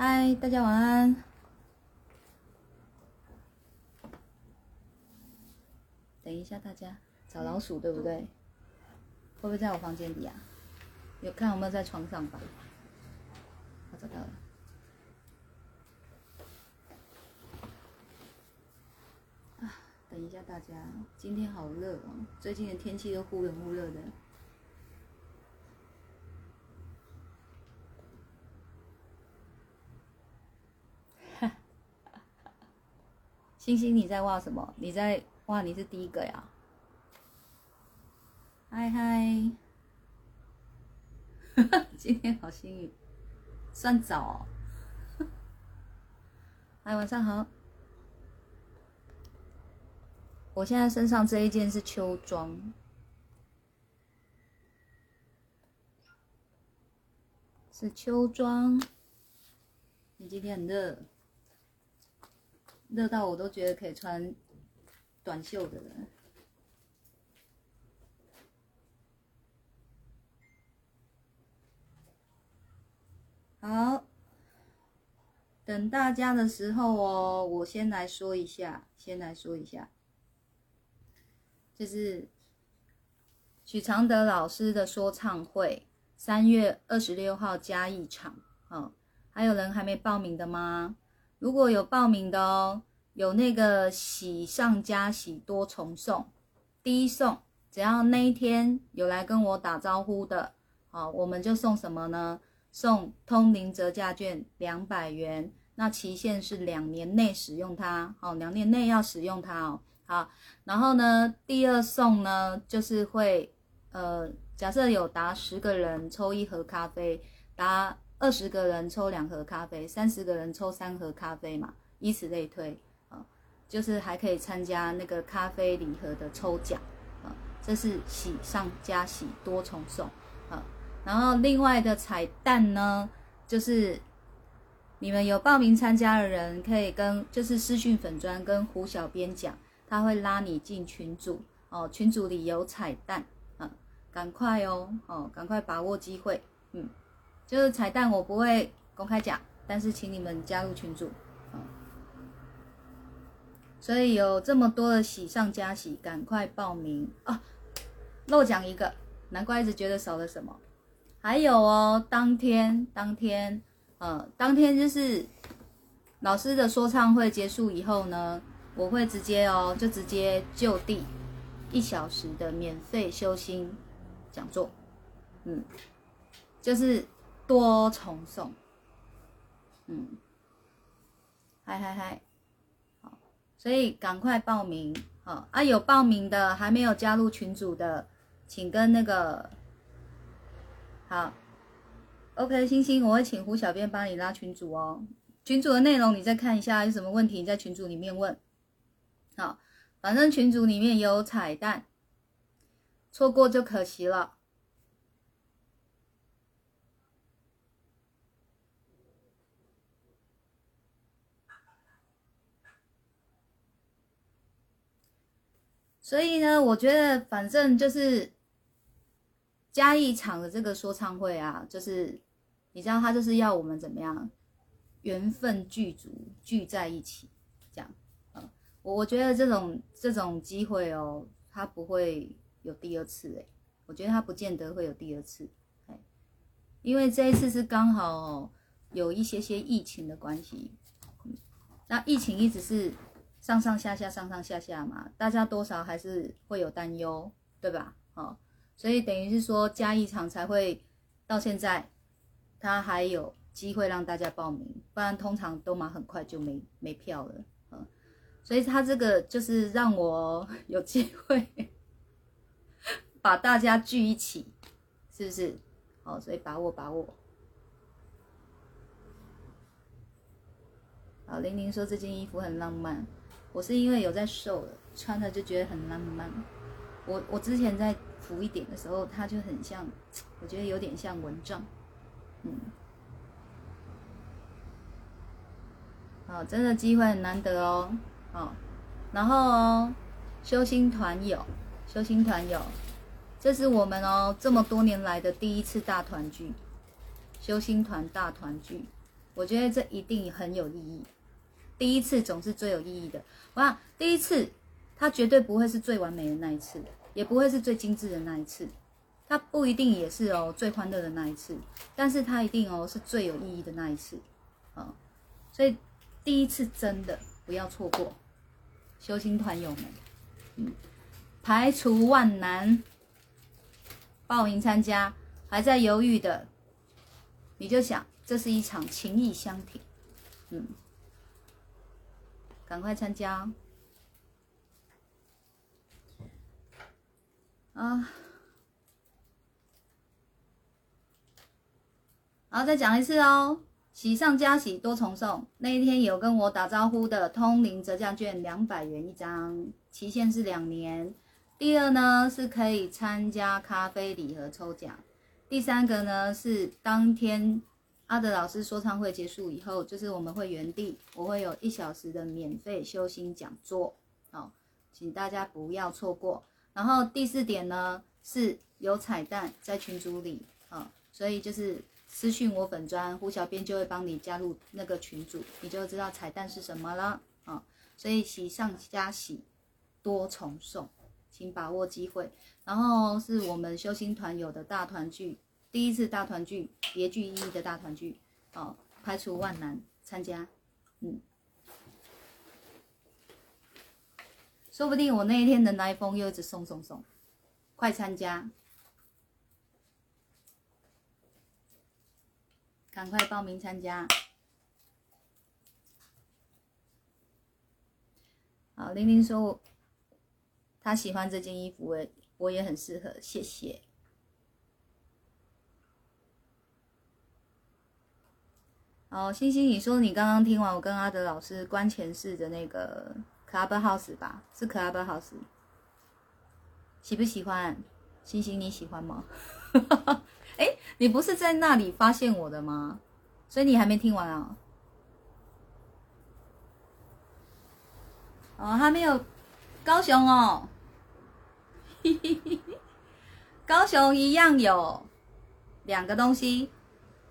嗨，大家晚安。等一下，大家找老鼠对不对？会不会在我房间里啊？有看有没有在床上吧？我找到了。等一下，大家，今天好热哦，最近的天气都忽冷忽热的。星星，你在挖什么？你在挖？你是第一个呀？嗨嗨，今天好幸运，算早、嗨，晚上好。我现在身上这一件是秋装，是秋装。你今天很热。热到我都觉得可以穿短袖的了。好，等大家的时候哦，我先来说一下，先来说一下，就是许常德老师的说唱会，三月二十六号加一场，哦，还有人还没报名的吗？如果有报名的哦，有那个喜上加喜多重送，第一送，只要那一天有来跟我打招呼的，好，我们就送什么呢？送通灵折价券两百元，那期限是两年内使用它，好，两年内要使用它哦。好，然后呢，第二送呢，就是会，呃，假设有达十个人抽一盒咖啡，达二十个人抽两盒咖啡，三十个人抽三盒咖啡嘛，以此类推啊，就是还可以参加那个咖啡礼盒的抽奖啊，这是喜上加喜多重送啊。然后另外的彩蛋呢，就是你们有报名参加的人，可以跟就是私讯粉砖跟胡小编讲，他会拉你进群组哦，群组里有彩蛋啊，赶快哦哦，赶快把握机会，嗯，就是彩蛋我不会公开讲，但是请你们加入群组，所以有这么多的喜上加喜，赶快报名。啊，漏讲一个，难怪一直觉得少了什么。还有哦，当天当天，呃，当天就是老师的说唱会结束以后呢，我会直接哦，就直接就地一小时的免费修心讲座，嗯，就是多重送，嗯，嗨嗨嗨，好，所以赶快报名，好啊，有报名的还没有加入群组的，请跟那个。好，OK，星星，我会请胡小编帮你拉群主哦。群主的内容你再看一下，有什么问题在群组里面问。好，反正群组里面有彩蛋，错过就可惜了。所以呢，我觉得反正就是。加一场的这个说唱会啊，就是你知道他就是要我们怎么样，缘分具足聚在一起，这样，嗯，我我觉得这种这种机会哦，他不会有第二次诶，我觉得他不见得会有第二次，哎，因为这一次是刚好有一些些疫情的关系，那疫情一直是上上下下上上下下嘛，大家多少还是会有担忧，对吧？哦。所以等于是说加一场才会到现在，他还有机会让大家报名，不然通常都嘛很快就没没票了，嗯，所以他这个就是让我有机会 把大家聚一起，是不是？好，所以把握把握。好，玲玲说这件衣服很浪漫，我是因为有在瘦了，穿着就觉得很浪漫。我我之前在。浮一点的时候，它就很像，我觉得有点像蚊帐，嗯，好，真的机会很难得哦，哦，然后哦，修心团友，修心团友，这是我们哦这么多年来的第一次大团聚，修心团大团聚，我觉得这一定很有意义。第一次总是最有意义的。哇第一次，它绝对不会是最完美的那一次，也不会是最精致的那一次，它不一定也是哦最欢乐的那一次，但是它一定哦是最有意义的那一次，啊，所以第一次真的不要错过，修心团友们，嗯，排除万难，报名参加，还在犹豫的，你就想这是一场情谊相挺，嗯。赶快参加啊！好再讲一次哦，喜上加喜，多重送。那一天有跟我打招呼的通灵折价券两百元一张，期限是两年。第二呢是可以参加咖啡礼盒抽奖。第三个呢是当天。阿德老师说唱会结束以后，就是我们会原地，我会有一小时的免费修心讲座，好，请大家不要错过。然后第四点呢，是有彩蛋在群组里，啊，所以就是私讯我粉砖胡小编就会帮你加入那个群组，你就知道彩蛋是什么了，啊，所以喜上加喜，多重送，请把握机会。然后是我们修心团友的大团聚。第一次大团聚，别具意义的大团聚，哦，排除万难参加，嗯，说不定我那一天的来风又一直送送送，快参加，赶快报名参加。好，玲玲说她喜欢这件衣服，我我也很适合，谢谢。哦，星星，你说你刚刚听完我跟阿德老师关前世的那个 Club House 吧？是 Club House，喜不喜欢？星星，你喜欢吗？哎，你不是在那里发现我的吗？所以你还没听完啊？哦，还没有，高雄哦，高雄一样有两个东西。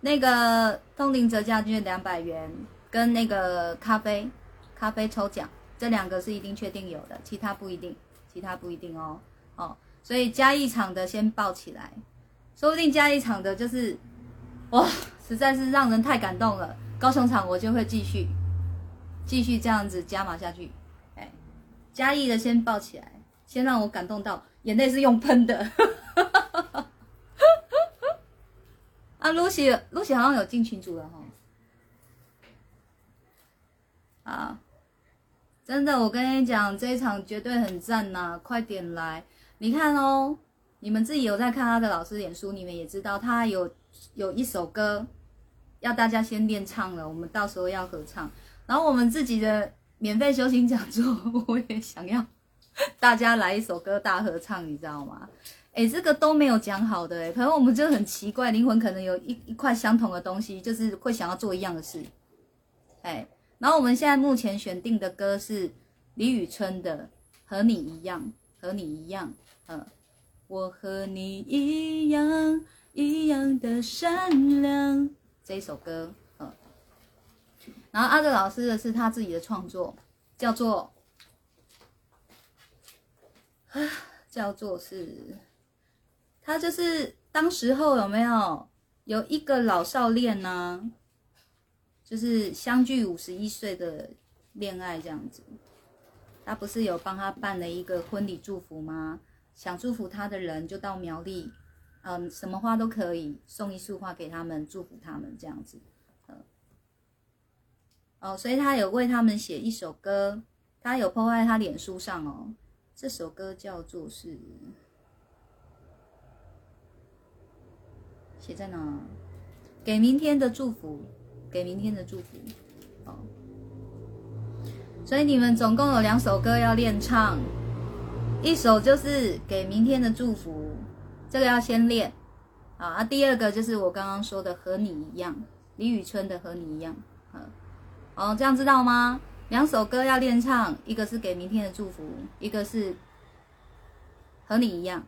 那个通灵折价券两百元，跟那个咖啡咖啡抽奖，这两个是一定确定有的，其他不一定，其他不一定哦哦，所以加一场的先报起来，说不定加一场的就是哇，实在是让人太感动了。高雄场我就会继续继续这样子加码下去，哎，加一的先报起来，先让我感动到眼泪是用喷的。啊，Lucy，Lucy 好像有进群组了哈。啊，真的，我跟你讲，这一场绝对很赞呐！快点来，你看哦，你们自己有在看他的老师脸书，你们也知道他有有一首歌要大家先练唱了，我们到时候要合唱。然后我们自己的免费修行讲座，我也想要大家来一首歌大合唱，你知道吗？哎，这个都没有讲好的哎，可能我们就很奇怪，灵魂可能有一一块相同的东西，就是会想要做一样的事。哎，然后我们现在目前选定的歌是李宇春的《和你一样》，和你一样，嗯，我和你一样，一样的善良这一首歌，嗯，然后阿德老师的是他自己的创作，叫做啊，叫做是。他就是当时候有没有有一个老少恋呢？就是相距五十一岁的恋爱这样子。他不是有帮他办了一个婚礼祝福吗？想祝福他的人就到苗栗，嗯，什么花都可以送一束花给他们，祝福他们这样子。嗯哦，所以他有为他们写一首歌，他有破坏他脸书上哦。这首歌叫做是。写在哪？给明天的祝福，给明天的祝福。哦，所以你们总共有两首歌要练唱，一首就是给明天的祝福，这个要先练。啊，啊，第二个就是我刚刚说的和你一样，李宇春的和你一样。哦，这样知道吗？两首歌要练唱，一个是给明天的祝福，一个是和你一样。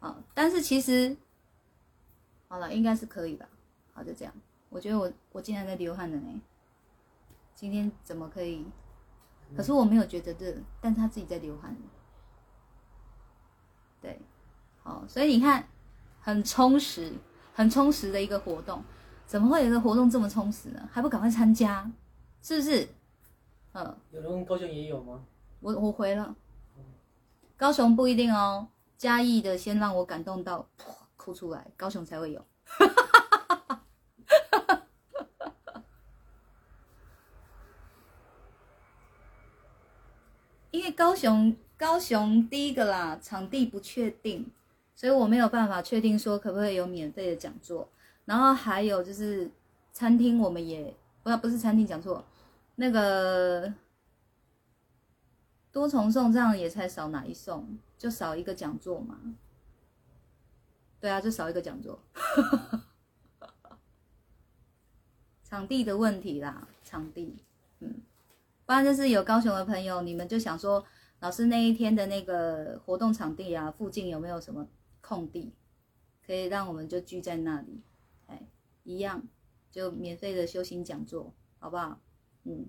啊，但是其实。好了，应该是可以的。好，就这样。我觉得我我竟然在流汗了呢。今天怎么可以？可是我没有觉得热，但他自己在流汗。对，好，所以你看，很充实，很充实的一个活动。怎么会有一个活动这么充实呢？还不赶快参加？是不是？嗯，有人问高雄也有吗？我我回了，高雄不一定哦。嘉义的先让我感动到哭出来，高雄才会有。因为高雄高雄第一个啦，场地不确定，所以我没有办法确定说可不可以有免费的讲座。然后还有就是餐厅，我们也不不是餐厅讲错，那个多重送这样也才少哪一送，就少一个讲座嘛。对啊，就少一个讲座。场地的问题啦，场地，嗯。不然就是有高雄的朋友，你们就想说，老师那一天的那个活动场地啊，附近有没有什么空地，可以让我们就聚在那里，哎，一样就免费的修行讲座，好不好？嗯，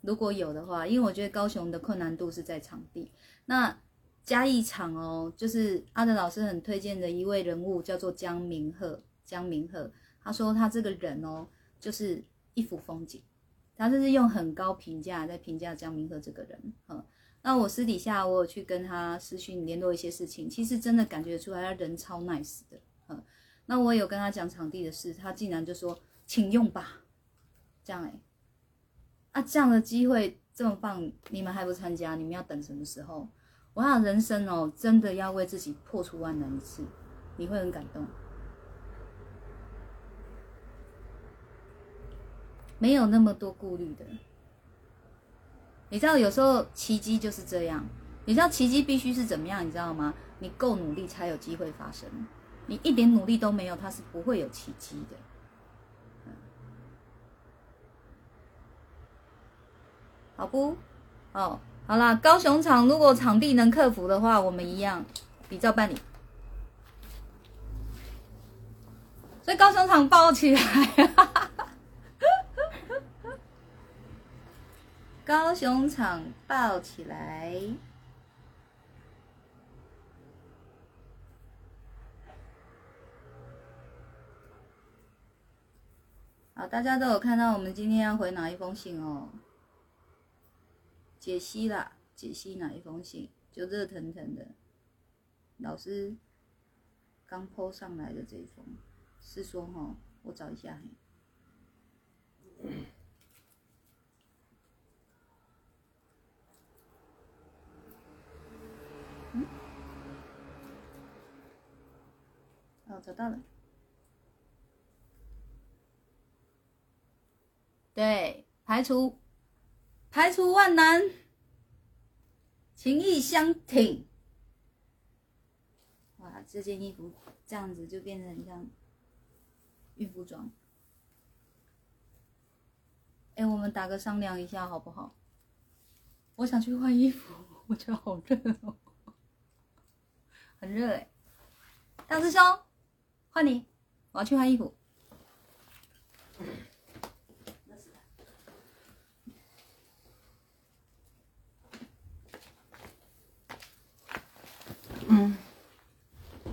如果有的话，因为我觉得高雄的困难度是在场地。那嘉义场哦，就是阿德老师很推荐的一位人物，叫做江明鹤。江明鹤他说他这个人哦，就是一幅风景。他就是用很高评价在评价江明鹤这个人，嗯，那我私底下我有去跟他私讯联络一些事情，其实真的感觉出来他人超 nice 的，嗯，那我有跟他讲场地的事，他竟然就说请用吧，这样哎，啊这样的机会这么棒，你们还不参加？你们要等什么时候？我想人生哦，真的要为自己破除万难一次，你会很感动。没有那么多顾虑的，你知道有时候奇迹就是这样。你知道奇迹必须是怎么样？你知道吗？你够努力才有机会发生。你一点努力都没有，它是不会有奇迹的。好不？哦，好啦，高雄场如果场地能克服的话，我们一样比照办理。所以高雄场抱起来。高雄场抱起来！好，大家都有看到我们今天要回哪一封信哦？解析啦，解析哪一封信？就热腾腾的，老师刚抛上来的这一封，是说哈，我找一下。嗯，哦找到了，对，排除排除万难，情意相挺。哇，这件衣服这样子就变成像孕妇装。哎，我们打个商量一下好不好？我想去换衣服，我觉得好热哦，很热哎，大师兄。换你，我要去换衣服。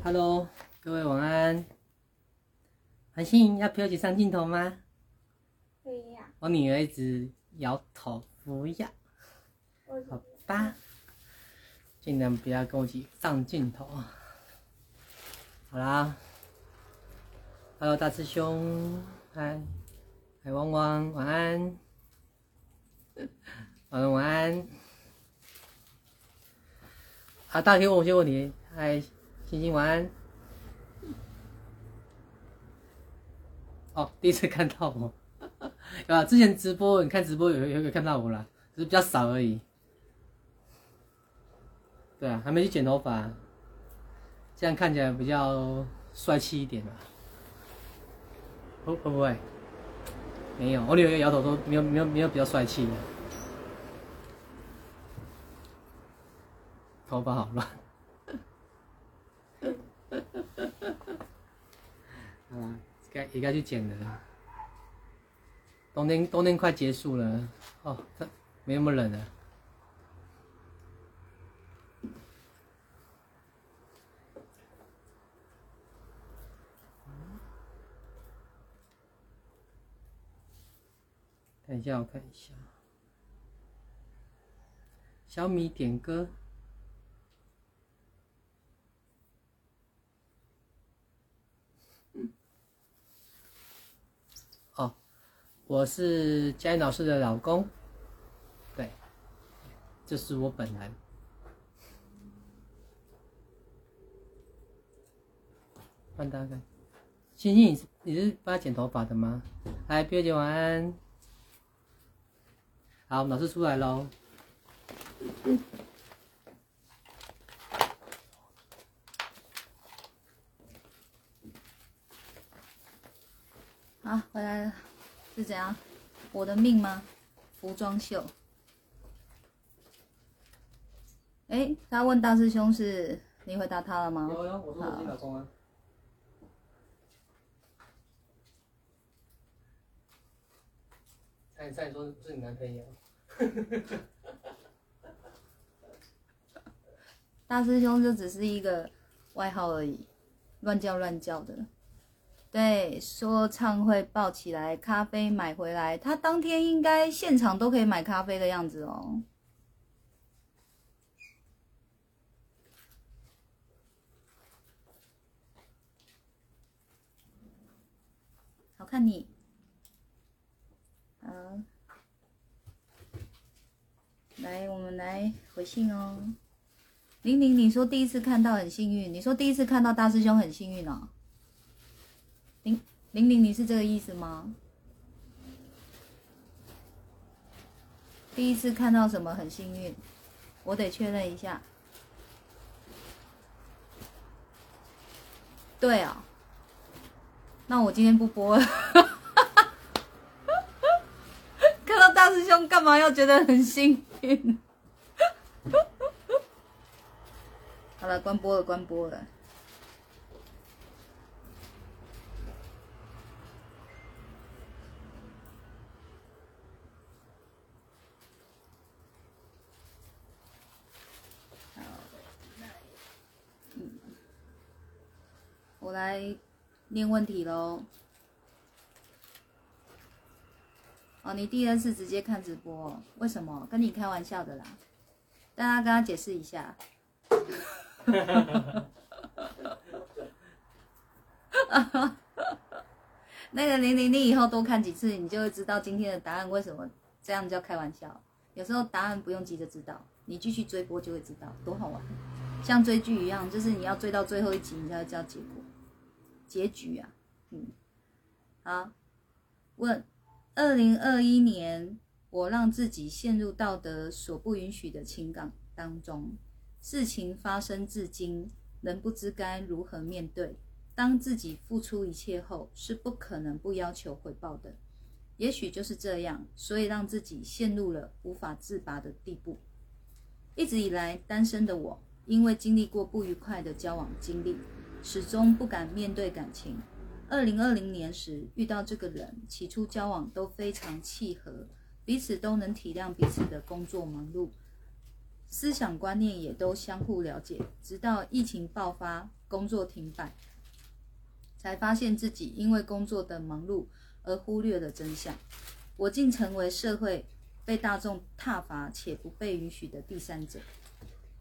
，Hello，各位晚安。韩信要陪我一起上镜头吗？不要。我女儿一直摇头不要。好吧，尽量不要跟我一起上镜头。好啦。Hello，大师兄，嗨，嗨汪汪，晚安，晚安，晚安。啊，大可以问我些问题。嗨，星星，晚安。哦，第一次看到我，有啊，之前直播你看直播有有有看到我了，只是比较少而已。对啊，还没去剪头发，这样看起来比较帅气一点吧。会会不会？没有，我女儿摇头说没有没有没有比较帅气的。头发好乱。好啦，该也该去剪了。冬天冬天快结束了哦，这没那么冷了。等一下，我看一下。小米点歌。哦，我是佳音老师的老公。对，这是我本人。换大概，星星，你是你是帮他剪头发的吗？来，表姐晚安。好，老师出来喽。好，回来了，是怎样？我的命吗？服装秀。哎，他问大师兄是你回答他了吗？有有，我说我是老公啊。再再说是你男朋友。大师兄就只是一个外号而已，乱叫乱叫的。对，说唱会爆起来，咖啡买回来，他当天应该现场都可以买咖啡的样子哦。好看你，好，来，我们来回信哦。玲玲，你说第一次看到很幸运，你说第一次看到大师兄很幸运哦。玲玲，你是这个意思吗？第一次看到什么很幸运？我得确认一下。对啊，那我今天不播了。看到大师兄干嘛要觉得很幸运？好了，关播了，关播了。我来念问题喽。哦，你第二次直接看直播，为什么？跟你开玩笑的啦。大家跟他解释一下。那个玲玲，你以后多看几次，你就会知道今天的答案为什么这样叫开玩笑。有时候答案不用急着知道，你继续追播就会知道，多好玩。像追剧一样，就是你要追到最后一集，你才会知道结果。结局啊，嗯，好，问，二零二一年我让自己陷入道德所不允许的情感当中，事情发生至今，仍不知该如何面对。当自己付出一切后，是不可能不要求回报的。也许就是这样，所以让自己陷入了无法自拔的地步。一直以来单身的我，因为经历过不愉快的交往经历。始终不敢面对感情。二零二零年时遇到这个人，起初交往都非常契合，彼此都能体谅彼此的工作忙碌，思想观念也都相互了解。直到疫情爆发，工作停摆，才发现自己因为工作的忙碌而忽略了真相。我竟成为社会被大众挞伐且不被允许的第三者。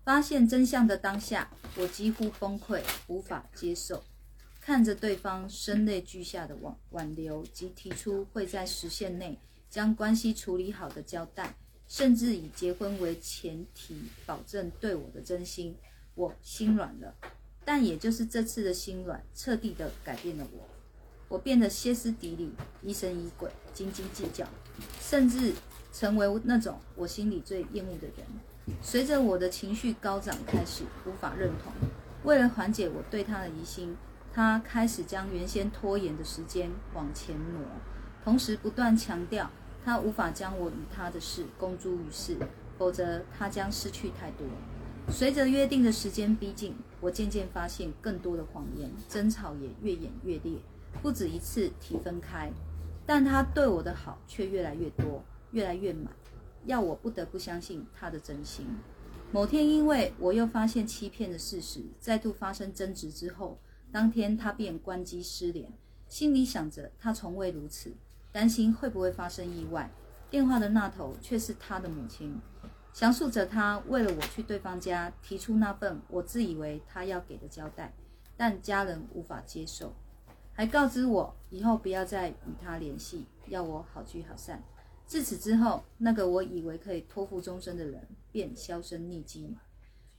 发现真相的当下，我几乎崩溃，无法接受。看着对方声泪俱下的挽挽留及提出会在时限内将关系处理好的交代，甚至以结婚为前提保证对我的真心，我心软了。但也就是这次的心软，彻底的改变了我。我变得歇斯底里、疑神疑鬼、斤斤计较，甚至成为那种我心里最厌恶的人。随着我的情绪高涨，开始无法认同。为了缓解我对他的疑心，他开始将原先拖延的时间往前挪，同时不断强调他无法将我与他的事公诸于世，否则他将失去太多。随着约定的时间逼近，我渐渐发现更多的谎言，争吵也越演越烈，不止一次提分开。但他对我的好却越来越多，越来越满，要我不得不相信他的真心。某天，因为我又发现欺骗的事实，再度发生争执之后，当天他便关机失联，心里想着他从未如此，担心会不会发生意外。电话的那头却是他的母亲，详述着他为了我去对方家提出那份我自以为他要给的交代，但家人无法接受，还告知我以后不要再与他联系，要我好聚好散。自此之后，那个我以为可以托付终身的人便销声匿迹，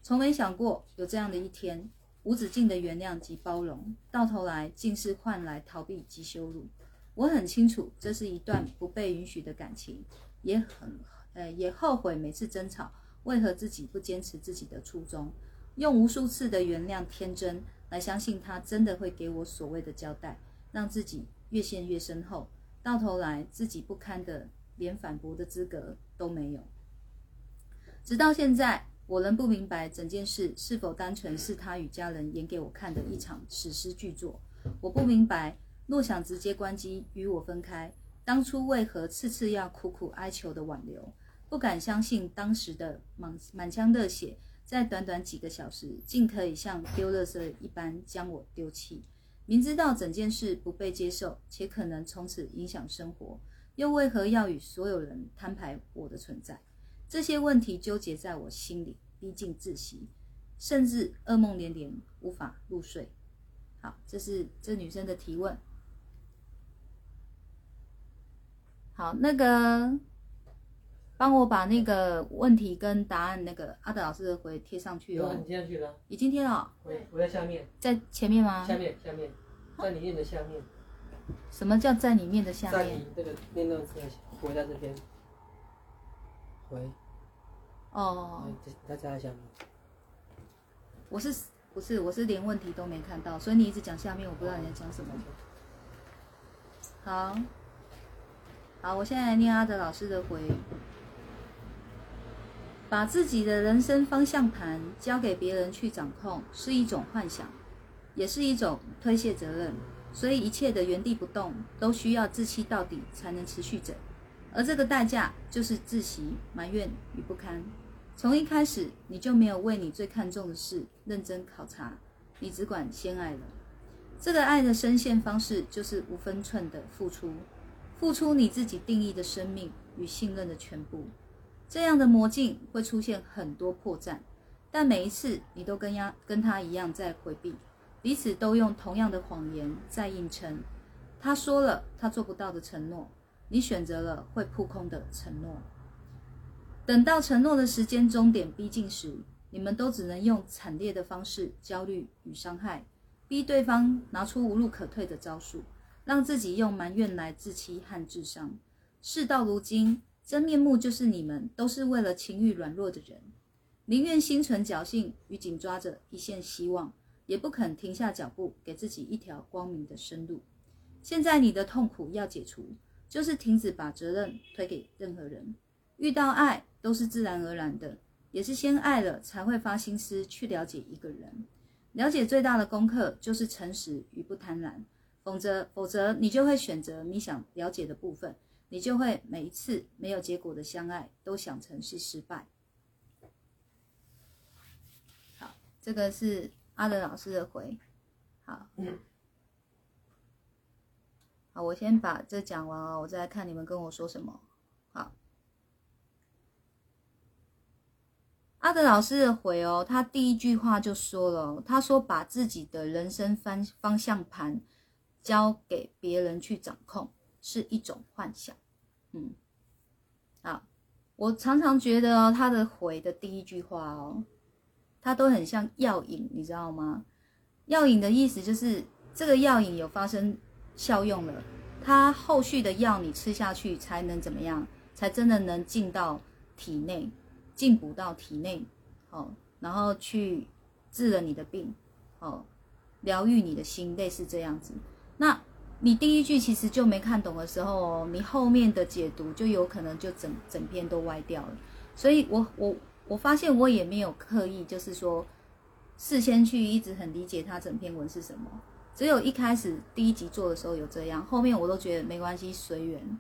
从没想过有这样的一天，无止境的原谅及包容，到头来竟是换来逃避及羞辱。我很清楚，这是一段不被允许的感情，也很呃也后悔每次争吵，为何自己不坚持自己的初衷，用无数次的原谅天真来相信他真的会给我所谓的交代，让自己越陷越深厚，到头来自己不堪的连反驳的资格都没有。直到现在，我仍不明白整件事是否单纯是他与家人演给我看的一场史诗巨作，我不明白。若想直接关机与我分开，当初为何次次要苦苦哀求的挽留？不敢相信当时的满满腔热血，在短短几个小时，竟可以像丢垃圾一般将我丢弃。明知道整件事不被接受，且可能从此影响生活，又为何要与所有人摊牌我的存在？这些问题纠结在我心里，逼近窒息，甚至噩梦连连，无法入睡。好，这是这女生的提问。好，那个，帮我把那个问题跟答案那个阿德老师的回贴上去哦。贴上去了。已经贴了。回我在下面。在前面吗？下面下面，在里面的下面。什么叫在里面的下面？在你这个电动车回在这边。回。哦。在在下面。我是不是我是连问题都没看到，所以你一直讲下面，我不知道你在讲什么。好。好，我现在来念阿德老师的回。把自己的人生方向盘交给别人去掌控，是一种幻想，也是一种推卸责任。所以一切的原地不动，都需要自欺到底才能持续着。而这个代价就是自习、埋怨与不堪。从一开始，你就没有为你最看重的事认真考察，你只管先爱了。这个爱的深陷方式，就是无分寸的付出。付出你自己定义的生命与信任的全部，这样的魔镜会出现很多破绽，但每一次你都跟呀跟他一样在回避，彼此都用同样的谎言在硬撑。他说了他做不到的承诺，你选择了会扑空的承诺。等到承诺的时间终点逼近时，你们都只能用惨烈的方式焦虑与伤害，逼对方拿出无路可退的招数。让自己用埋怨来自欺和智商。事到如今，真面目就是你们都是为了情欲软弱的人，宁愿心存侥幸与紧抓着一线希望，也不肯停下脚步，给自己一条光明的生路。现在你的痛苦要解除，就是停止把责任推给任何人。遇到爱都是自然而然的，也是先爱了才会发心思去了解一个人。了解最大的功课就是诚实与不贪婪。否则，否则你就会选择你想了解的部分，你就会每一次没有结果的相爱都想成是失败。好，这个是阿德老师的回。好，好，我先把这讲完哦，我再来看你们跟我说什么。好，阿德老师的回哦，他第一句话就说了，他说把自己的人生方方向盘。交给别人去掌控是一种幻想，嗯，好，我常常觉得哦，他的回的第一句话哦，它都很像药引，你知道吗？药引的意思就是这个药引有发生效用了，它后续的药你吃下去才能怎么样？才真的能进到体内，进补到体内，哦，然后去治了你的病，哦，疗愈你的心，类似这样子。那你第一句其实就没看懂的时候，哦你后面的解读就有可能就整整篇都歪掉了。所以，我我我发现我也没有刻意，就是说事先去一直很理解他整篇文是什么。只有一开始第一集做的时候有这样，后面我都觉得没关系，随缘。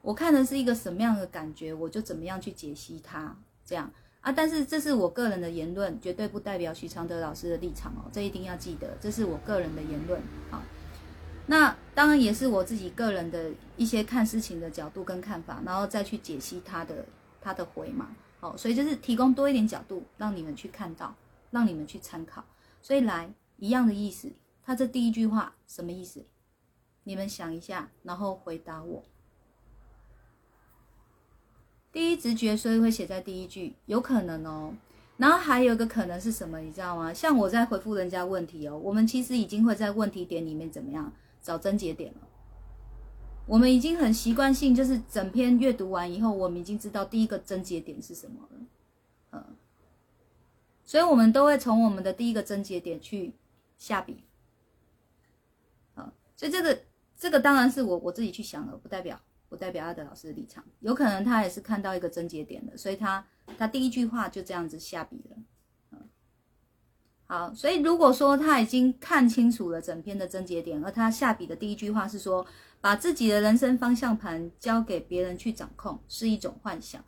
我看的是一个什么样的感觉，我就怎么样去解析它，这样啊。但是这是我个人的言论，绝对不代表徐常德老师的立场哦，这一定要记得，这是我个人的言论啊。那当然也是我自己个人的一些看事情的角度跟看法，然后再去解析他的他的回嘛。哦，所以就是提供多一点角度，让你们去看到，让你们去参考。所以来一样的意思，他这第一句话什么意思？你们想一下，然后回答我。第一直觉，所以会写在第一句，有可能哦。然后还有一个可能是什么，你知道吗？像我在回复人家问题哦，我们其实已经会在问题点里面怎么样找症结点了。我们已经很习惯性，就是整篇阅读完以后，我们已经知道第一个症结点是什么了。嗯，所以我们都会从我们的第一个症结点去下笔。啊，所以这个这个当然是我我自己去想了，不代表。不代表阿德老师的立场，有可能他也是看到一个症结点的，所以他他第一句话就这样子下笔了。嗯，好，所以如果说他已经看清楚了整篇的症结点，而他下笔的第一句话是说把自己的人生方向盘交给别人去掌控是一种幻想，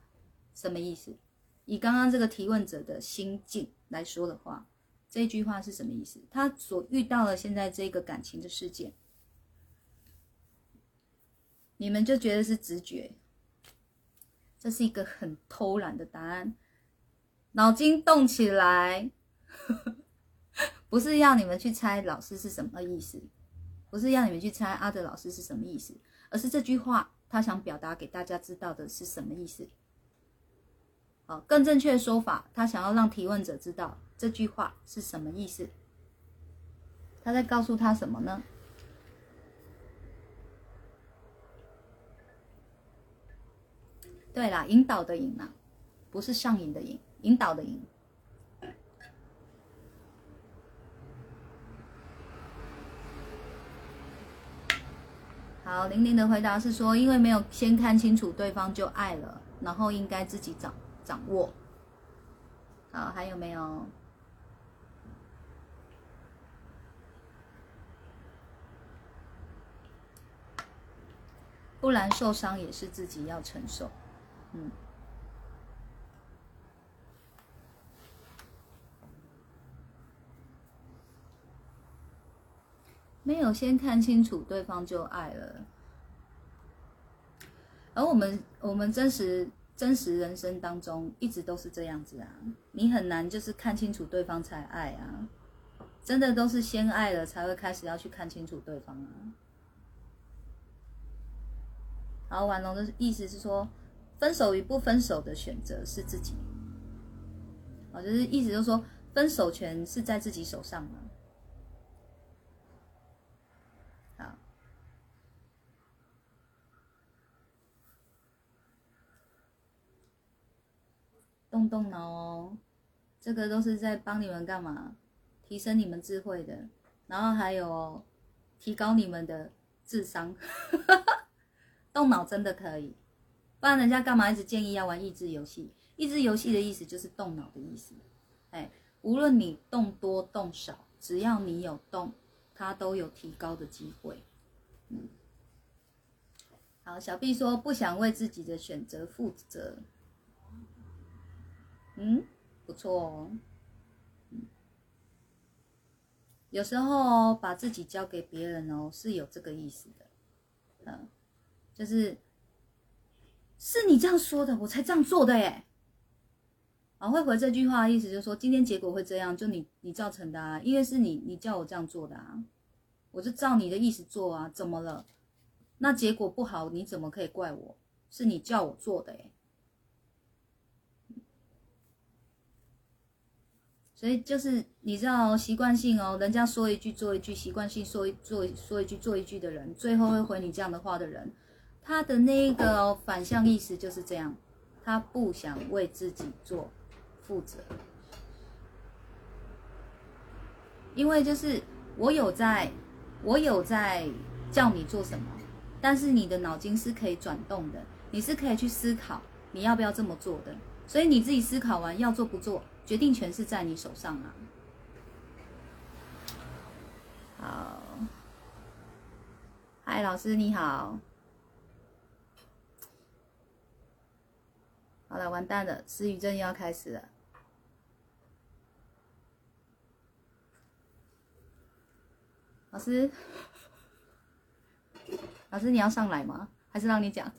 什么意思？以刚刚这个提问者的心境来说的话，这句话是什么意思？他所遇到了现在这个感情的事件。你们就觉得是直觉，这是一个很偷懒的答案。脑筋动起来，不是要你们去猜老师是什么意思，不是要你们去猜阿德老师是什么意思，而是这句话他想表达给大家知道的是什么意思。好，更正确的说法，他想要让提问者知道这句话是什么意思。他在告诉他什么呢？对啦，引导的引啊，不是上瘾的瘾，引导的引。好，玲玲的回答是说，因为没有先看清楚对方就爱了，然后应该自己掌掌握。好，还有没有？不然受伤也是自己要承受。嗯，没有先看清楚对方就爱了，而我们我们真实真实人生当中一直都是这样子啊，你很难就是看清楚对方才爱啊，真的都是先爱了才会开始要去看清楚对方啊。好，婉龙的意思是说。分手与不分手的选择是自己，哦，就是意思就是说，分手权是在自己手上嘛。好，动动脑哦，这个都是在帮你们干嘛？提升你们智慧的，然后还有提高你们的智商，动脑真的可以。不然人家干嘛一直建议要玩益智游戏？益智游戏的意思就是动脑的意思。哎，无论你动多动少，只要你有动，它都有提高的机会。嗯，好，小 B 说不想为自己的选择负责。嗯，不错哦。有时候把自己交给别人哦，是有这个意思的。嗯，就是。是你这样说的，我才这样做的耶。啊，会回这句话的意思就是说，今天结果会这样，就你你造成的啊，因为是你你叫我这样做的啊，我就照你的意思做啊，怎么了？那结果不好，你怎么可以怪我？是你叫我做的哎。所以就是你知道习惯性哦，人家说一句做一句，习惯性说一做说一句做一句的人，最后会回你这样的话的人。他的那个反向意思就是这样，他不想为自己做负责，因为就是我有在，我有在叫你做什么，但是你的脑筋是可以转动的，你是可以去思考你要不要这么做的，所以你自己思考完要做不做，决定权是在你手上啊。好，嗨，老师你好。好了，完蛋了，失语症又要开始了。老师，老师你要上来吗？还是让你讲？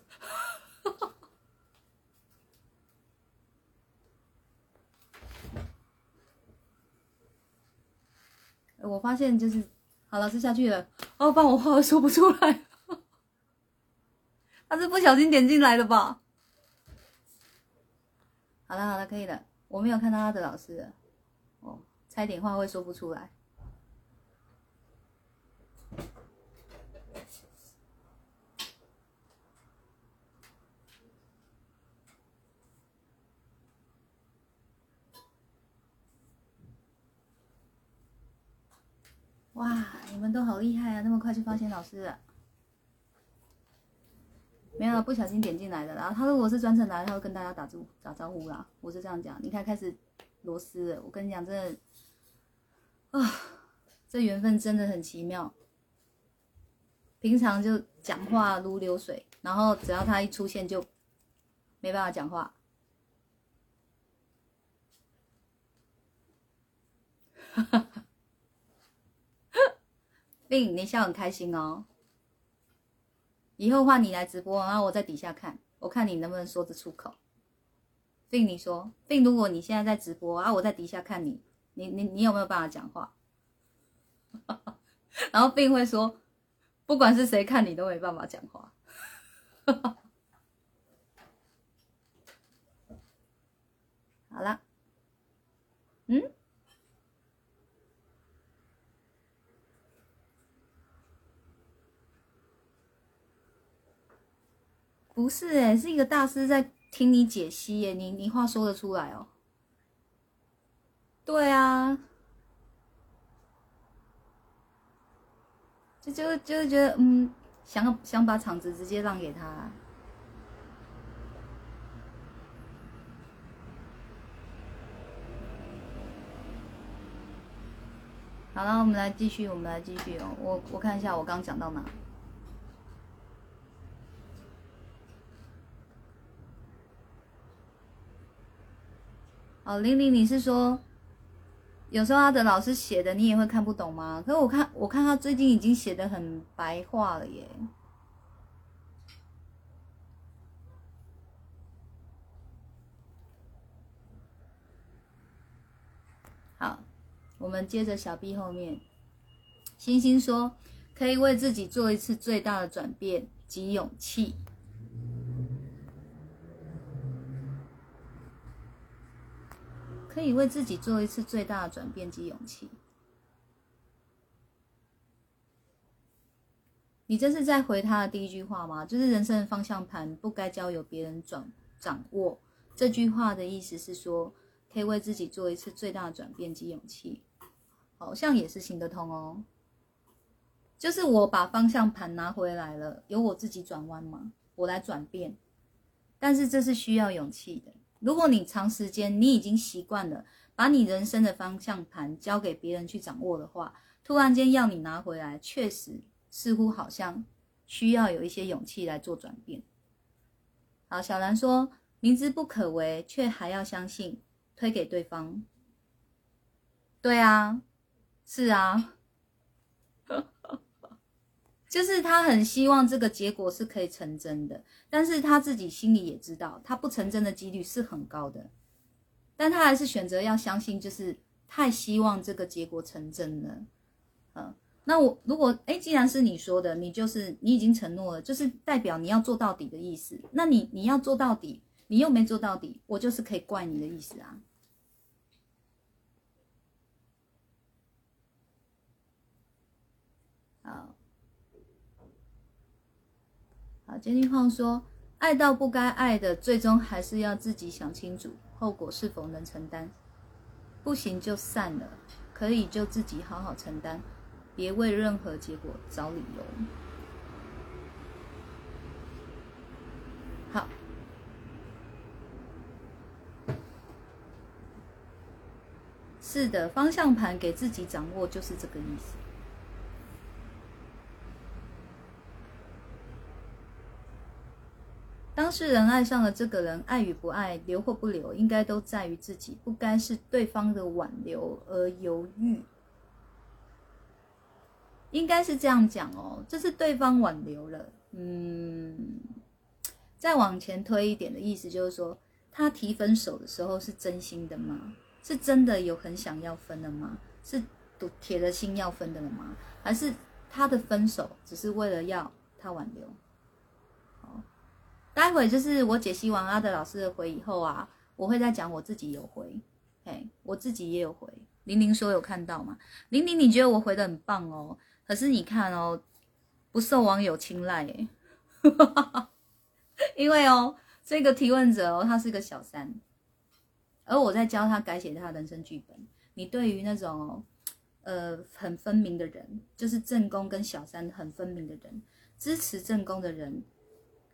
我发现就是，好，老师下去了。哦，帮我话说不出来，他是不小心点进来的吧？好了好了，可以了。我没有看到他的老师，哦，差点话会说不出来。哇，你们都好厉害啊！那么快就发现老师了。没有，不小心点进来的。然后他如果是专程来，他会跟大家打招打招呼啦。我是这样讲，你看开始螺丝。我跟你讲，真的啊，这缘分真的很奇妙。平常就讲话如流水，然后只要他一出现就没办法讲话。哈哈。病，你笑很开心哦。以后换你来直播，然后我在底下看，我看你能不能说得出口。病，你说，病，如果你现在在直播啊，我在底下看你，你你你有没有办法讲话？然后病会说，不管是谁看你都没办法讲话。好了，嗯。不是哎，是一个大师在听你解析耶，你你话说得出来哦？对啊，就就就觉得嗯，想想把场子直接让给他。好了，我们来继续，我们来继续哦。我我看一下，我刚讲到哪？哦，玲玲，你是说有时候他的老师写的你也会看不懂吗？可是我看我看他最近已经写的很白话了耶。好，我们接着小 B 后面，星星说可以为自己做一次最大的转变及勇气。可以为自己做一次最大的转变及勇气。你这是在回他的第一句话吗？就是人生的方向盘不该交由别人掌掌握。这句话的意思是说，可以为自己做一次最大的转变及勇气，好像也是行得通哦。就是我把方向盘拿回来了，由我自己转弯嘛，我来转变。但是这是需要勇气的。如果你长时间你已经习惯了把你人生的方向盘交给别人去掌握的话，突然间要你拿回来，确实似乎好像需要有一些勇气来做转变。好，小兰说明知不可为却还要相信，推给对方。对啊，是啊。就是他很希望这个结果是可以成真的，但是他自己心里也知道，他不成真的几率是很高的，但他还是选择要相信，就是太希望这个结果成真了。嗯，那我如果哎，既然是你说的，你就是你已经承诺了，就是代表你要做到底的意思。那你你要做到底，你又没做到底，我就是可以怪你的意思啊。好。杰尼胖说：“爱到不该爱的，最终还是要自己想清楚后果是否能承担。不行就散了，可以就自己好好承担，别为任何结果找理由。”好，是的，方向盘给自己掌握就是这个意思。当事人爱上了这个人，爱与不爱，留或不留，应该都在于自己，不该是对方的挽留而犹豫。应该是这样讲哦，这是对方挽留了。嗯，再往前推一点的意思就是说，他提分手的时候是真心的吗？是真的有很想要分的吗？是赌铁了心要分的了吗？还是他的分手只是为了要他挽留？待会就是我解析完阿德老师的回以后啊，我会再讲我自己有回，嘿，我自己也有回。玲玲说有看到吗？玲玲，你觉得我回的很棒哦？可是你看哦，不受网友青睐耶，因为哦，这个提问者哦，他是个小三，而我在教他改写他人生剧本。你对于那种哦，呃，很分明的人，就是正宫跟小三很分明的人，支持正宫的人，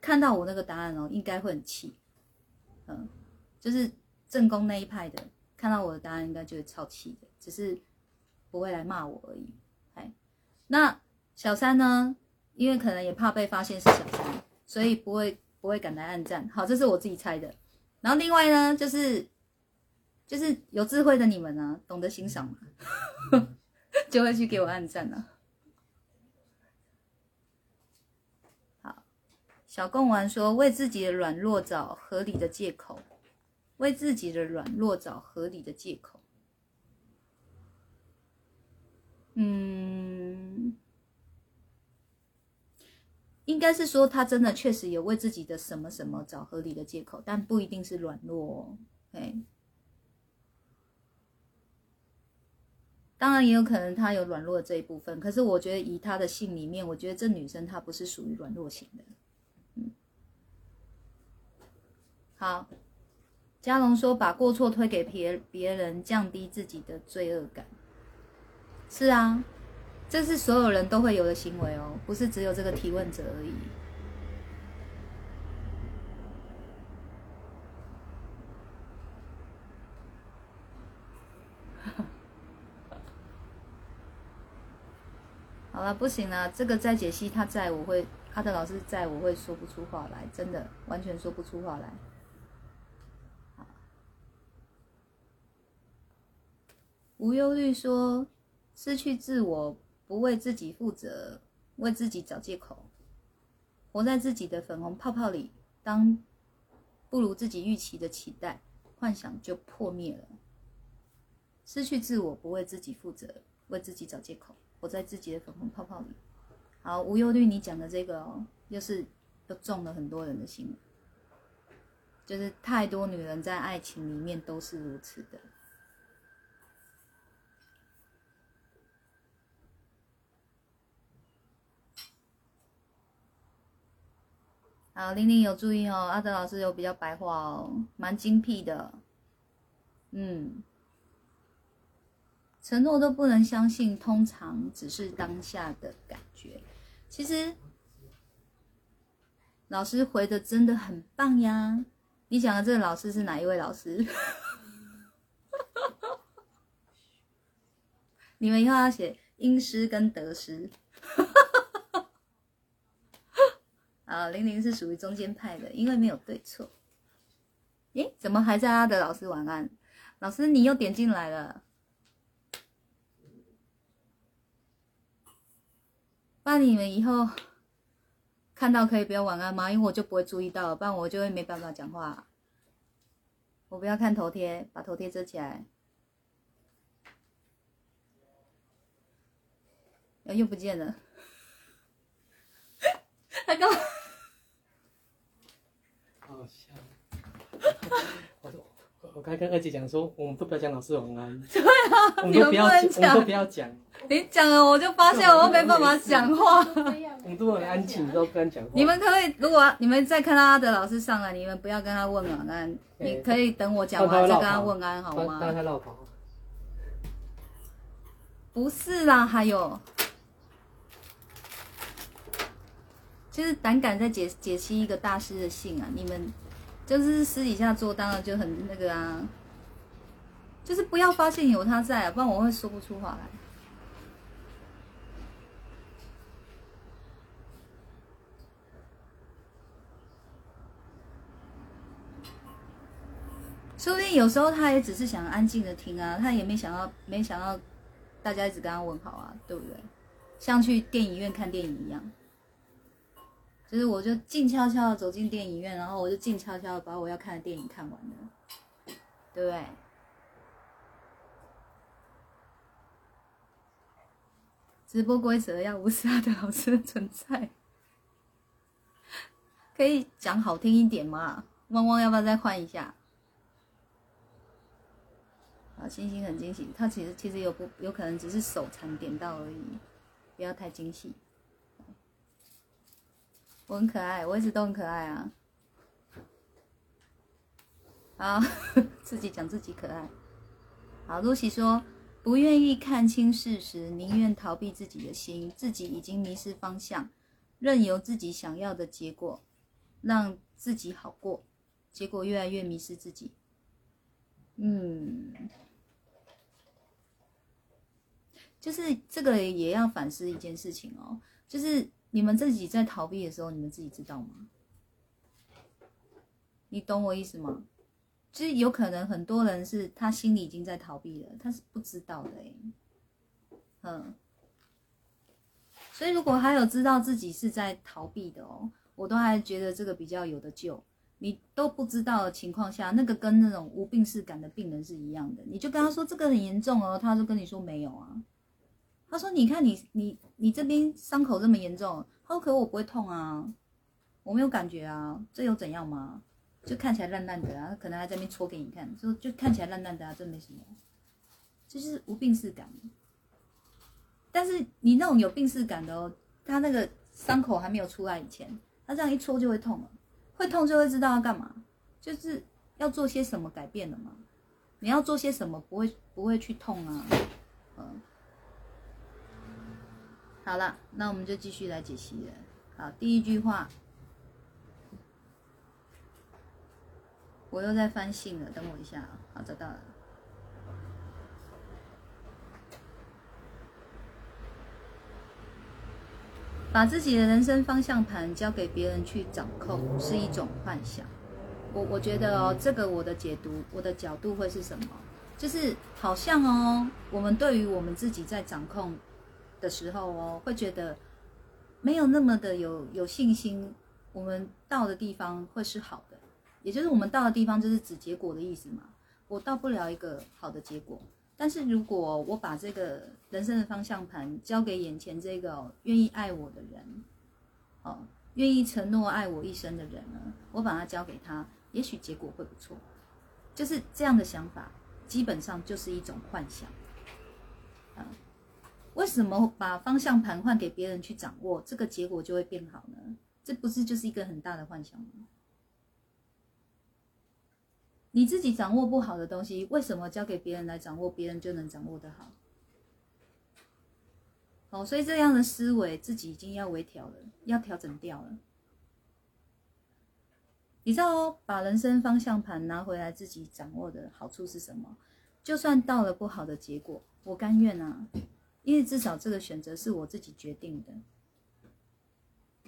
看到我那个答案哦，应该会很气，嗯，就是正宫那一派的，看到我的答案应该就会超气的，只是不会来骂我而已。那小三呢？因为可能也怕被发现是小三，所以不会不会敢来暗赞。好，这是我自己猜的。然后另外呢，就是就是有智慧的你们呢，懂得欣赏嘛，就会去给我暗赞了。小贡丸说为自己的软弱找合理的借口，为自己的软弱找合理的借口。嗯，应该是说他真的确实有为自己的什么什么找合理的借口，但不一定是软弱。哦哎，当然也有可能他有软弱这一部分，可是我觉得以他的性里面，我觉得这女生她不是属于软弱型的。嗯，好，嘉龙说把过错推给别别人，降低自己的罪恶感。是啊，这是所有人都会有的行为哦，不是只有这个提问者而已。好了，不行了，这个再解析，他在我会，他的老师在我会说不出话来，真的完全说不出话来。无忧虑说。失去自我，不为自己负责，为自己找借口，活在自己的粉红泡泡里，当不如自己预期的期待，幻想就破灭了。失去自我，不为自己负责，为自己找借口，活在自己的粉红泡泡里。好，无忧虑，你讲的这个哦，又是又中了很多人的心，就是太多女人在爱情里面都是如此的。好，玲玲有注意哦，阿德老师有比较白话哦，蛮精辟的。嗯，承诺都不能相信，通常只是当下的感觉。其实老师回的真的很棒呀！你讲的这个老师是哪一位老师？你们以后要写英师跟德师。啊，玲玲是属于中间派的，因为没有对错。诶，怎么还在阿德老师晚安？老师你又点进来了，那你们以后看到可以不要晚安吗？因为我就不会注意到，不然我就会没办法讲话。我不要看头贴，把头贴遮起来。又不见了，他刚？好笑。我我刚跟二姐讲说，我们都不要讲老师晚安。对啊，我们都不要讲，我们都不要讲。你讲了，我就发现我没办法讲话。我们都很安静，都不敢讲话。你们可以，如果你们再看到阿德老师上来，你们不要跟他问晚安，你可以等我讲完再跟他问安，好吗？他绕跑。不是啦，还有。就是胆敢在解解析一个大师的信啊！你们就是私底下做，当然就很那个啊，就是不要发现有他在、啊，不然我会说不出话来。说不定有时候他也只是想安静的听啊，他也没想到，没想到大家一直跟他问好啊，对不对？像去电影院看电影一样。就是我就静悄悄的走进电影院，然后我就静悄悄的把我要看的电影看完了，对不对？直播规则要无视他的老师的存在，可以讲好听一点吗？汪汪，要不要再换一下？啊，星星很惊喜，他其实其实有不有可能只是手残点到而已，不要太惊喜。我很可爱，我一直都很可爱啊。好，自己讲自己可爱。好，露西说。不愿意看清事实，宁愿逃避自己的心，自己已经迷失方向，任由自己想要的结果，让自己好过，结果越来越迷失自己。嗯，就是这个也要反思一件事情哦，就是你们自己在逃避的时候，你们自己知道吗？你懂我意思吗？其实有可能很多人是他心里已经在逃避了，他是不知道的哎，嗯，所以如果还有知道自己是在逃避的哦，我都还觉得这个比较有的救。你都不知道的情况下，那个跟那种无病逝感的病人是一样的，你就跟他说这个很严重哦，他就跟你说没有啊。他说你看你你你这边伤口这么严重，他说可我不会痛啊，我没有感觉啊，这有怎样吗？就看起来烂烂的啊，可能还在那边搓给你看，就就看起来烂烂的啊，真没什么，就是无病逝感。但是你那种有病逝感的哦，他那个伤口还没有出来以前，他这样一戳就会痛了，会痛就会知道要干嘛，就是要做些什么改变了嘛。你要做些什么不会不会去痛啊？嗯，好了，那我们就继续来解析了。好，第一句话。我又在翻信了，等我一下啊！好，找到了。把自己的人生方向盘交给别人去掌控，是一种幻想。我我觉得哦，这个我的解读，我的角度会是什么？就是好像哦，我们对于我们自己在掌控的时候哦，会觉得没有那么的有有信心，我们到的地方会是好的。也就是我们到的地方，就是指结果的意思嘛。我到不了一个好的结果，但是如果我把这个人生的方向盘交给眼前这个愿意爱我的人，哦，愿意承诺爱我一生的人呢，我把它交给他，也许结果会不错。就是这样的想法，基本上就是一种幻想。为什么把方向盘换给别人去掌握，这个结果就会变好呢？这不是就是一个很大的幻想吗？你自己掌握不好的东西，为什么交给别人来掌握，别人就能掌握得好？好，所以这样的思维自己已经要微调了，要调整掉了。你知道，把人生方向盘拿回来自己掌握的好处是什么？就算到了不好的结果，我甘愿啊，因为至少这个选择是我自己决定的，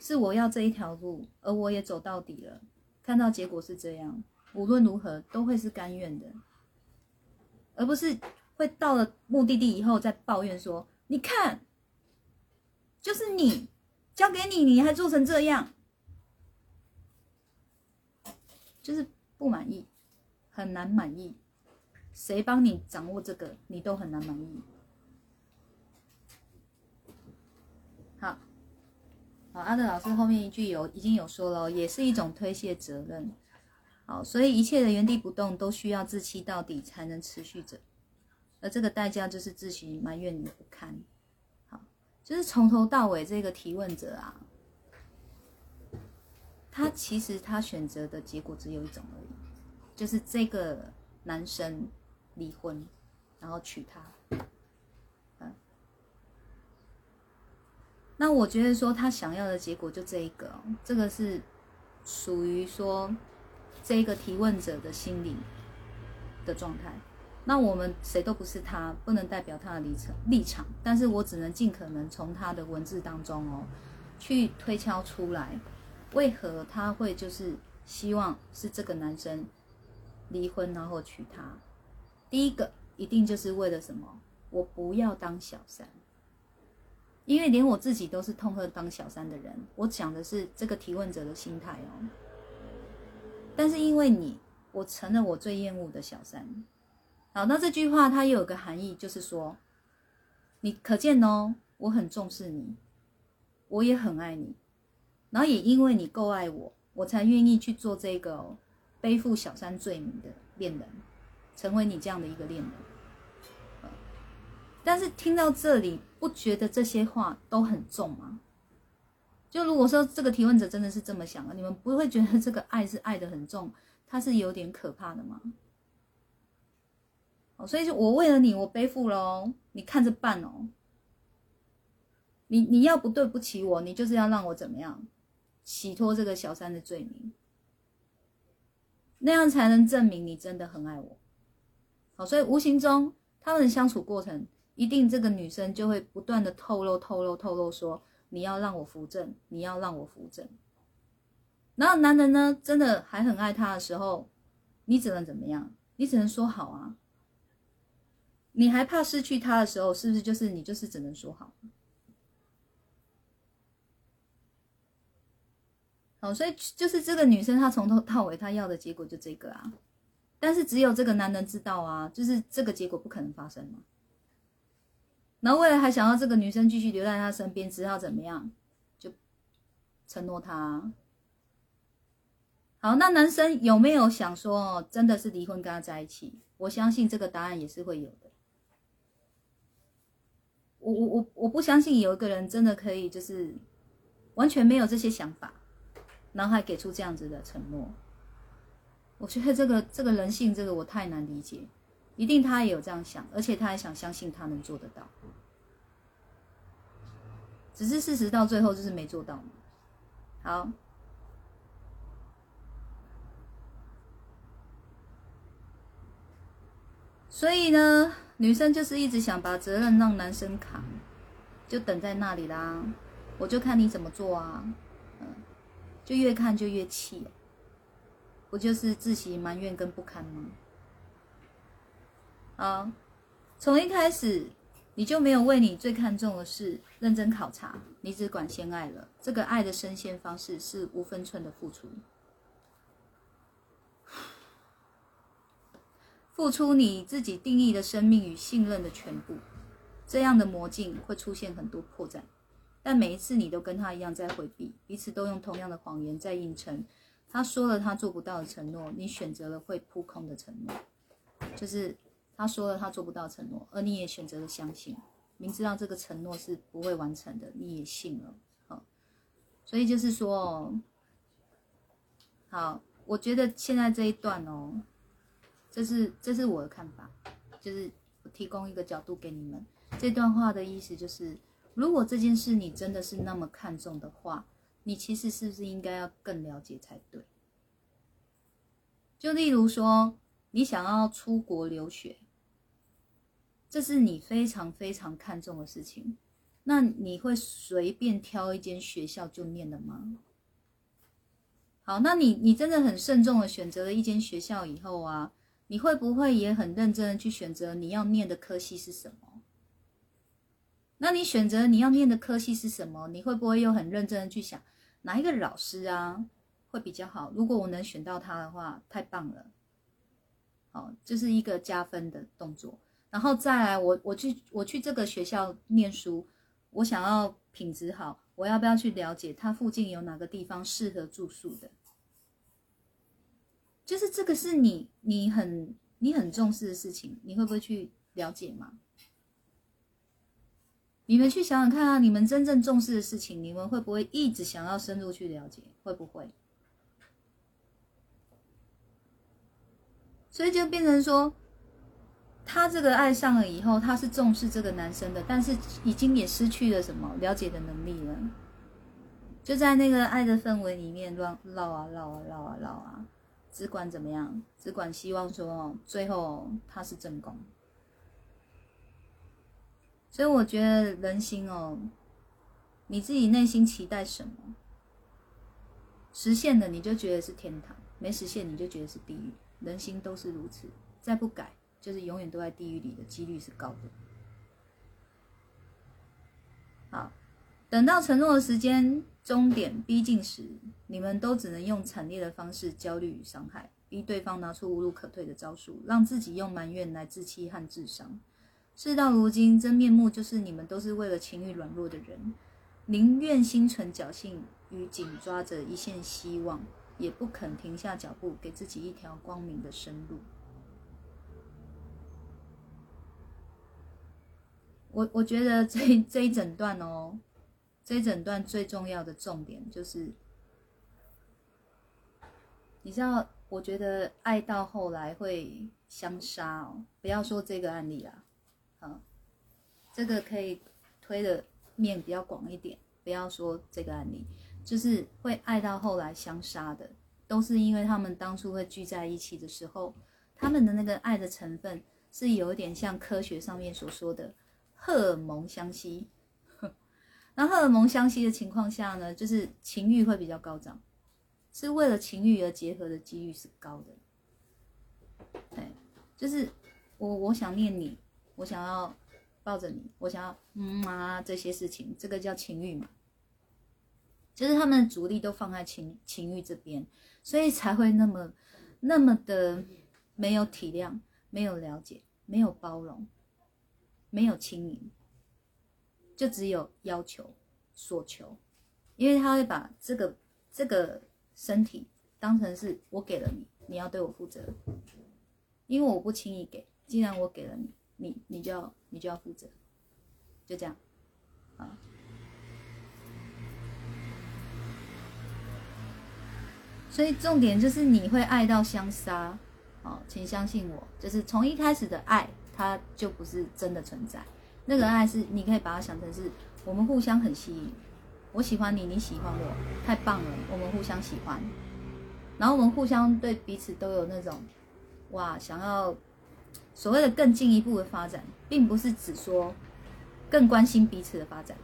是我要这一条路，而我也走到底了，看到结果是这样。无论如何都会是甘愿的，而不是会到了目的地以后再抱怨说：“你看，就是你交给你，你还做成这样，就是不满意，很难满意。谁帮你掌握这个，你都很难满意。”好，好，阿德老师后面一句有已经有说了，也是一种推卸责任。好，所以一切的原地不动都需要自欺到底才能持续着，而这个代价就是自行埋怨你不堪。好，就是从头到尾这个提问者啊，他其实他选择的结果只有一种而已，就是这个男生离婚，然后娶她。那我觉得说他想要的结果就这一个，这个是属于说。这个提问者的心理的状态，那我们谁都不是他，不能代表他的立场立场，但是我只能尽可能从他的文字当中哦，去推敲出来，为何他会就是希望是这个男生离婚然后娶她？第一个一定就是为了什么？我不要当小三，因为连我自己都是痛恨当小三的人。我讲的是这个提问者的心态哦。但是因为你，我成了我最厌恶的小三。好，那这句话它又有个含义，就是说，你可见哦，我很重视你，我也很爱你，然后也因为你够爱我，我才愿意去做这个背负小三罪名的恋人，成为你这样的一个恋人。但是听到这里，不觉得这些话都很重吗？就如果说这个提问者真的是这么想的，你们不会觉得这个爱是爱的很重，它是有点可怕的吗？所以，就我为了你，我背负喽，你看着办哦。你你要不对不起我，你就是要让我怎么样，洗脱这个小三的罪名，那样才能证明你真的很爱我。好，所以无形中他们的相处过程，一定这个女生就会不断的透露、透露、透露，说你要让我扶正，你要让我扶正。然后男人呢，真的还很爱她的时候，你只能怎么样？你只能说好啊。你还怕失去他的时候，是不是就是你就是只能说好？好，所以就是这个女生，她从头到尾她要的结果就这个啊，但是只有这个男人知道啊，就是这个结果不可能发生嘛。然后为了还想要这个女生继续留在他身边，只好怎么样，就承诺他。好，那男生有没有想说真的是离婚跟他在一起？我相信这个答案也是会有的。我我我我不相信有一个人真的可以就是完全没有这些想法，然后还给出这样子的承诺。我觉得这个这个人性，这个我太难理解。一定他也有这样想，而且他还想相信他能做得到。只是事实到最后就是没做到。好，所以呢？女生就是一直想把责任让男生扛，就等在那里啦。我就看你怎么做啊，嗯，就越看就越气，不就是自习埋怨跟不堪吗？啊，从一开始你就没有为你最看重的事认真考察，你只管先爱了，这个爱的深陷方式是无分寸的付出。付出你自己定义的生命与信任的全部，这样的魔镜会出现很多破绽，但每一次你都跟他一样在回避，彼此都用同样的谎言在应承。他说了他做不到的承诺，你选择了会扑空的承诺，就是他说了他做不到承诺，而你也选择了相信，明知道这个承诺是不会完成的，你也信了。好，所以就是说，好，我觉得现在这一段哦。这是这是我的看法，就是我提供一个角度给你们。这段话的意思就是，如果这件事你真的是那么看重的话，你其实是不是应该要更了解才对？就例如说，你想要出国留学，这是你非常非常看重的事情，那你会随便挑一间学校就念的吗？好，那你你真的很慎重的选择了一间学校以后啊？你会不会也很认真的去选择你要念的科系是什么？那你选择你要念的科系是什么？你会不会又很认真的去想哪一个老师啊会比较好？如果我能选到他的话，太棒了。好，就是一个加分的动作。然后再来，我我去我去这个学校念书，我想要品质好，我要不要去了解它附近有哪个地方适合住宿的？就是这个是你你很你很重视的事情，你会不会去了解吗？你们去想想看啊，你们真正重视的事情，你们会不会一直想要深入去了解？会不会？所以就变成说，他这个爱上了以后，他是重视这个男生的，但是已经也失去了什么了解的能力了，就在那个爱的氛围里面乱绕啊绕啊绕啊绕啊。只管怎么样，只管希望说最后他是正宫，所以我觉得人心哦，你自己内心期待什么，实现了你就觉得是天堂。没实现你就觉得是地狱，人心都是如此，再不改就是永远都在地狱里的几率是高的。好，等到承诺的时间终点逼近时，你们都只能用惨烈的方式焦虑与伤害，逼对方拿出无路可退的招数，让自己用埋怨来自欺和自伤。事到如今，真面目就是你们都是为了情欲软弱的人，宁愿心存侥幸与紧抓着一线希望，也不肯停下脚步，给自己一条光明的生路。我我觉得这这一整段哦，这一整段最重要的重点就是，你知道，我觉得爱到后来会相杀哦。不要说这个案例啦，啊，这个可以推的面比较广一点。不要说这个案例，就是会爱到后来相杀的，都是因为他们当初会聚在一起的时候，他们的那个爱的成分是有点像科学上面所说的。荷尔蒙相吸，那荷尔蒙相吸的情况下呢，就是情欲会比较高涨，是为了情欲而结合的几率是高的。对，就是我我想念你，我想要抱着你，我想要嗯啊这些事情，这个叫情欲嘛，就是他们的主力都放在情情欲这边，所以才会那么那么的没有体谅，没有了解，没有包容。没有轻盈，就只有要求、所求，因为他会把这个这个身体当成是我给了你，你要对我负责，因为我不轻易给，既然我给了你，你你就要你就要负责，就这样，啊，所以重点就是你会爱到相杀，哦，请相信我，就是从一开始的爱。它就不是真的存在，那个爱是你可以把它想成是我们互相很吸引，我喜欢你，你喜欢我，太棒了，我们互相喜欢，然后我们互相对彼此都有那种哇，想要所谓的更进一步的发展，并不是只说更关心彼此的发展，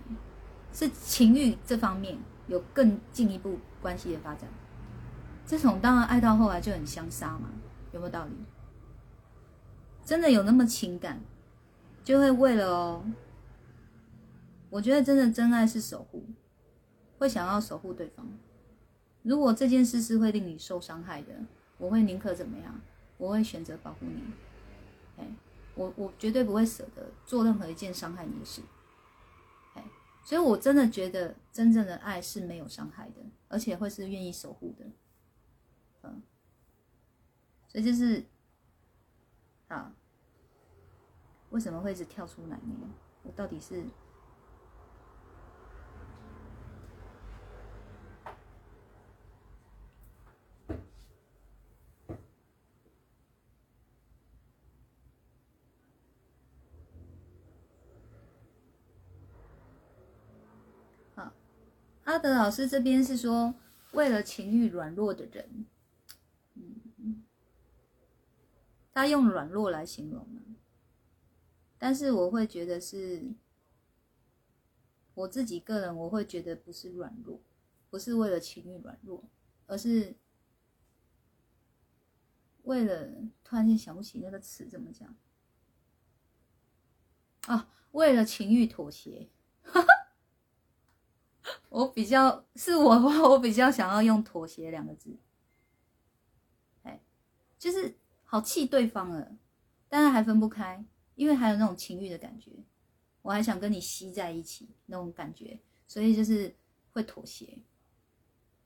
是情欲这方面有更进一步关系的发展，这种当然爱到后来就很相杀嘛，有没有道理？真的有那么情感，就会为了哦。我觉得真的真爱是守护，会想要守护对方。如果这件事是会令你受伤害的，我会宁可怎么样？我会选择保护你。哎，我我绝对不会舍得做任何一件伤害你的事。哎，所以我真的觉得真正的爱是没有伤害的，而且会是愿意守护的。嗯，所以就是。啊，为什么会一直跳出来呢？我到底是……好，阿德老师这边是说，为了情欲软弱的人。他用软弱来形容呢，但是我会觉得是，我自己个人我会觉得不是软弱，不是为了情欲软弱，而是为了突然间想不起那个词怎么讲。啊，为了情欲妥协，我比较是我的话，我比较想要用妥协两个字，哎，就是。好气对方了，但是还分不开，因为还有那种情欲的感觉，我还想跟你吸在一起那种感觉，所以就是会妥协。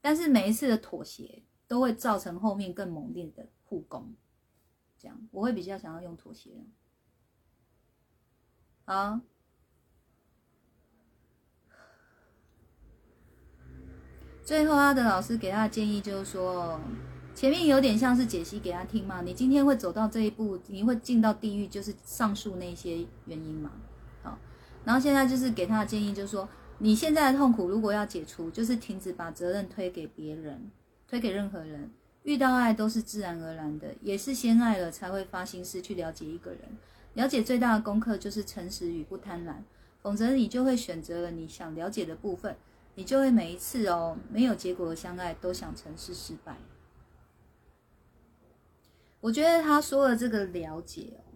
但是每一次的妥协都会造成后面更猛烈的互攻，这样我会比较想要用妥协。好，最后阿德老师给他的建议就是说。前面有点像是解析给他听嘛，你今天会走到这一步，你会进到地狱，就是上述那些原因嘛。好，然后现在就是给他的建议，就是说你现在的痛苦如果要解除，就是停止把责任推给别人，推给任何人。遇到爱都是自然而然的，也是先爱了才会发心思去了解一个人。了解最大的功课就是诚实与不贪婪，否则你就会选择了你想了解的部分，你就会每一次哦没有结果的相爱都想成是失败。我觉得他说的这个了解哦，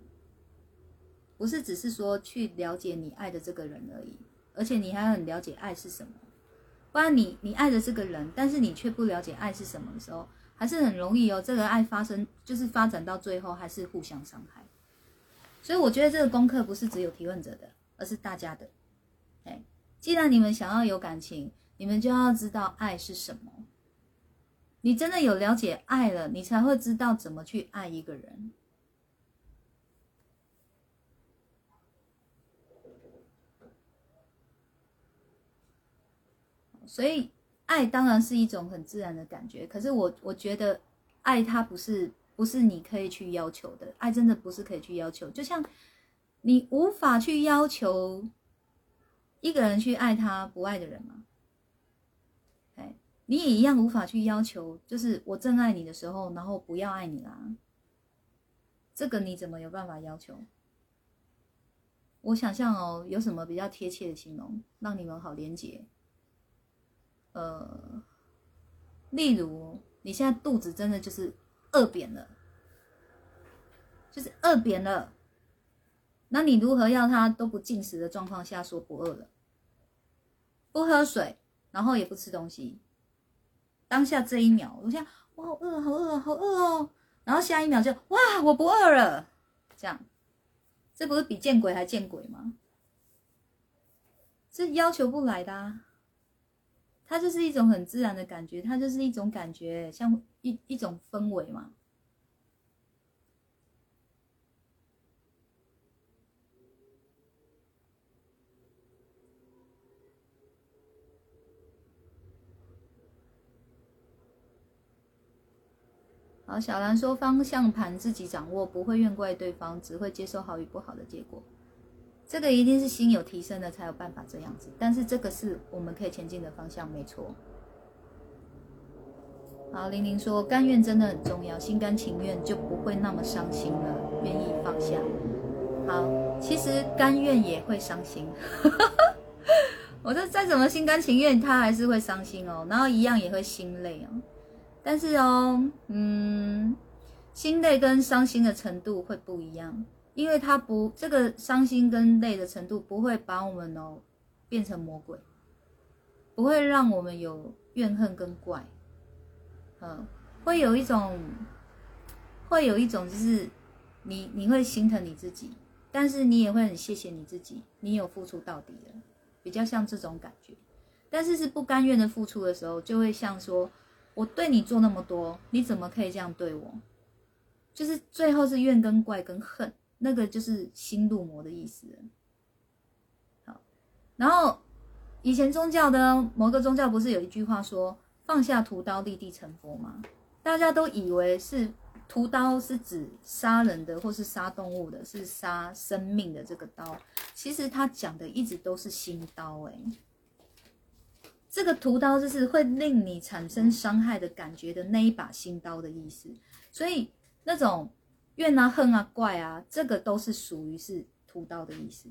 不是只是说去了解你爱的这个人而已，而且你还很了解爱是什么。不然你你爱的这个人，但是你却不了解爱是什么的时候，还是很容易哦，这个爱发生就是发展到最后还是互相伤害。所以我觉得这个功课不是只有提问者的，而是大家的。哎，既然你们想要有感情，你们就要知道爱是什么。你真的有了解爱了，你才会知道怎么去爱一个人。所以，爱当然是一种很自然的感觉。可是我我觉得，爱它不是不是你可以去要求的，爱真的不是可以去要求。就像你无法去要求一个人去爱他不爱的人吗？你也一样无法去要求，就是我正爱你的时候，然后不要爱你啦。这个你怎么有办法要求？我想象哦，有什么比较贴切的形容，让你们好连接？呃，例如你现在肚子真的就是饿扁了，就是饿扁了，那你如何要他都不进食的状况下说不饿了？不喝水，然后也不吃东西。当下这一秒，我想，我好饿，好饿，好饿哦。然后下一秒就，哇，我不饿了。这样，这不是比见鬼还见鬼吗？这要求不来的，啊，它就是一种很自然的感觉，它就是一种感觉，像一一种氛围嘛。好，小兰说方向盘自己掌握，不会怨怪对方，只会接受好与不好的结果。这个一定是心有提升的才有办法这样子，但是这个是我们可以前进的方向，没错。好，玲玲说甘愿真的很重要，心甘情愿就不会那么伤心了，愿意放下。好，其实甘愿也会伤心，我这再怎么心甘情愿，他还是会伤心哦，然后一样也会心累哦。但是哦，嗯，心累跟伤心的程度会不一样，因为它不这个伤心跟累的程度不会把我们哦变成魔鬼，不会让我们有怨恨跟怪，嗯，会有一种，会有一种就是你你会心疼你自己，但是你也会很谢谢你自己，你有付出到底的，比较像这种感觉，但是是不甘愿的付出的时候，就会像说。我对你做那么多，你怎么可以这样对我？就是最后是怨跟怪跟恨，那个就是心入魔的意思。好，然后以前宗教的某个宗教不是有一句话说“放下屠刀，立地成佛”吗？大家都以为是屠刀是指杀人的，或是杀动物的，是杀生命的这个刀。其实他讲的一直都是心刀，哎。这个屠刀就是会令你产生伤害的感觉的那一把新刀的意思，所以那种怨啊、恨啊、怪啊，这个都是属于是屠刀的意思。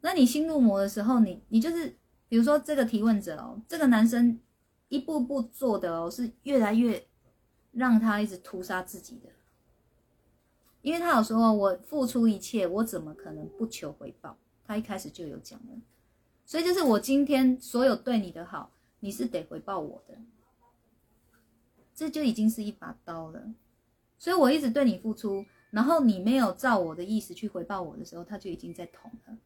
那你心入魔的时候，你你就是比如说这个提问者哦，这个男生一步步做的哦，是越来越让他一直屠杀自己的，因为他有说我付出一切，我怎么可能不求回报？他一开始就有讲了。所以就是我今天所有对你的好，你是得回报我的，这就已经是一把刀了。所以我一直对你付出，然后你没有照我的意思去回报我的时候，他就已经在捅了。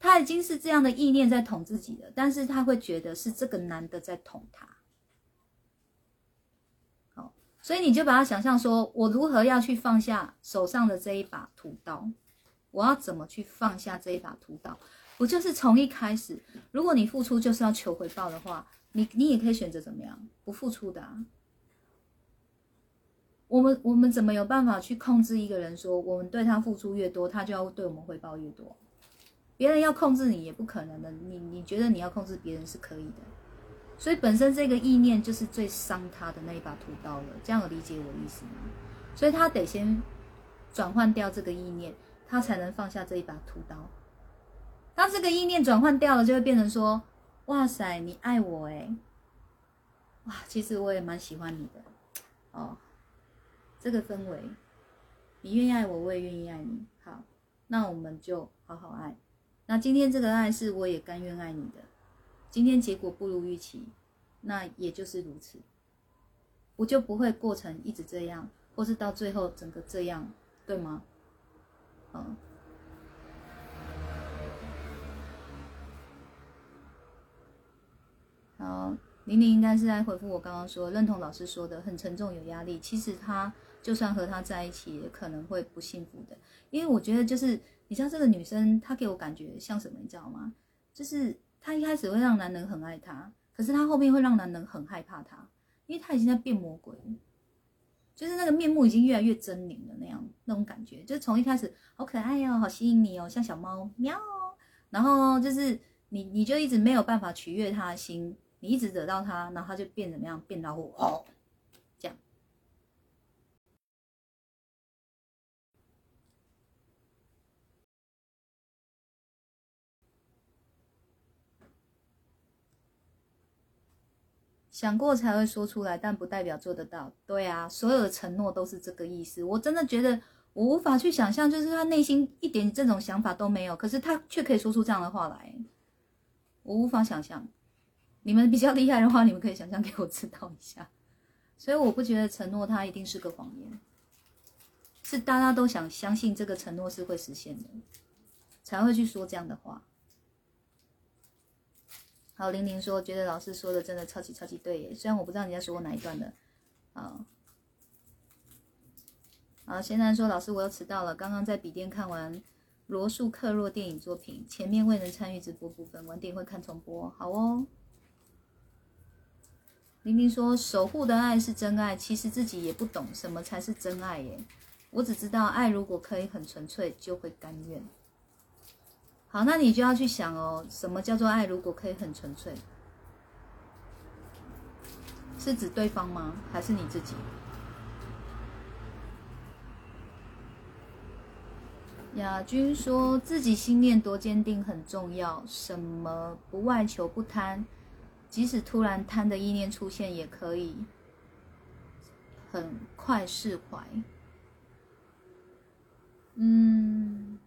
他已经是这样的意念在捅自己了，但是他会觉得是这个男的在捅他。好，所以你就把他想象说，我如何要去放下手上的这一把屠刀？我要怎么去放下这一把屠刀？不就是从一开始，如果你付出就是要求回报的话，你你也可以选择怎么样不付出的啊。我们我们怎么有办法去控制一个人？说我们对他付出越多，他就要对我们回报越多。别人要控制你也不可能的。你你觉得你要控制别人是可以的，所以本身这个意念就是最伤他的那一把屠刀了。这样有理解我的意思吗？所以他得先转换掉这个意念，他才能放下这一把屠刀。当这个意念转换掉了，就会变成说：“哇塞，你爱我哎，哇，其实我也蛮喜欢你的哦。”这个氛围，你愿意爱我，我也愿意爱你。好，那我们就好好爱。那今天这个爱是我也甘愿爱你的。今天结果不如预期，那也就是如此，我就不会过程一直这样，或是到最后整个这样，对吗？嗯。好，玲玲应该是在回复我刚刚说认同老师说的很沉重有压力。其实他就算和他在一起，也可能会不幸福的。因为我觉得就是你知道这个女生，她给我感觉像什么，你知道吗？就是她一开始会让男人很爱她，可是她后面会让男人很害怕她，因为她已经在变魔鬼，就是那个面目已经越来越狰狞的那样那种感觉，就是从一开始好可爱哦，好吸引你哦，像小猫喵，然后就是你你就一直没有办法取悦他的心。你一直惹到他，然后他就变怎么样？变恼火哦，这样。想过才会说出来，但不代表做得到。对啊，所有的承诺都是这个意思。我真的觉得我无法去想象，就是他内心一点这种想法都没有，可是他却可以说出这样的话来，我无法想象。你们比较厉害的话，你们可以想象给我知道一下。所以我不觉得承诺它一定是个谎言，是大家都想相信这个承诺是会实现的，才会去说这样的话。好，玲玲说觉得老师说的真的超级超级对耶，虽然我不知道你在说我哪一段的。好，好，现在说老师我又迟到了，刚刚在笔电看完罗素克洛电影作品，前面未能参与直播部分，晚点会看重播。好哦。明明说守护的爱是真爱，其实自己也不懂什么才是真爱耶。我只知道爱如果可以很纯粹，就会甘愿。好，那你就要去想哦，什么叫做爱？如果可以很纯粹，是指对方吗？还是你自己？亚军说自己心念多坚定很重要，什么不外求不贪。即使突然贪的意念出现，也可以很快释怀。嗯，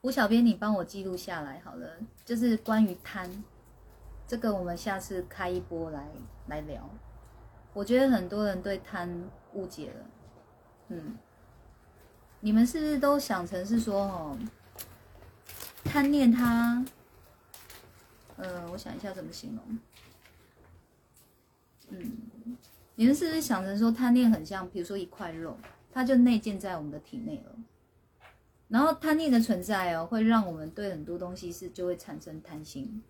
吴小编，你帮我记录下来好了。就是关于贪，这个我们下次开一波来来聊。我觉得很多人对贪误解了。嗯，你们是不是都想成是说哦？贪念它，呃，我想一下怎么形容。嗯，你们是不是想着说贪念很像，比如说一块肉，它就内建在我们的体内了。然后贪念的存在哦，会让我们对很多东西是就会产生贪心。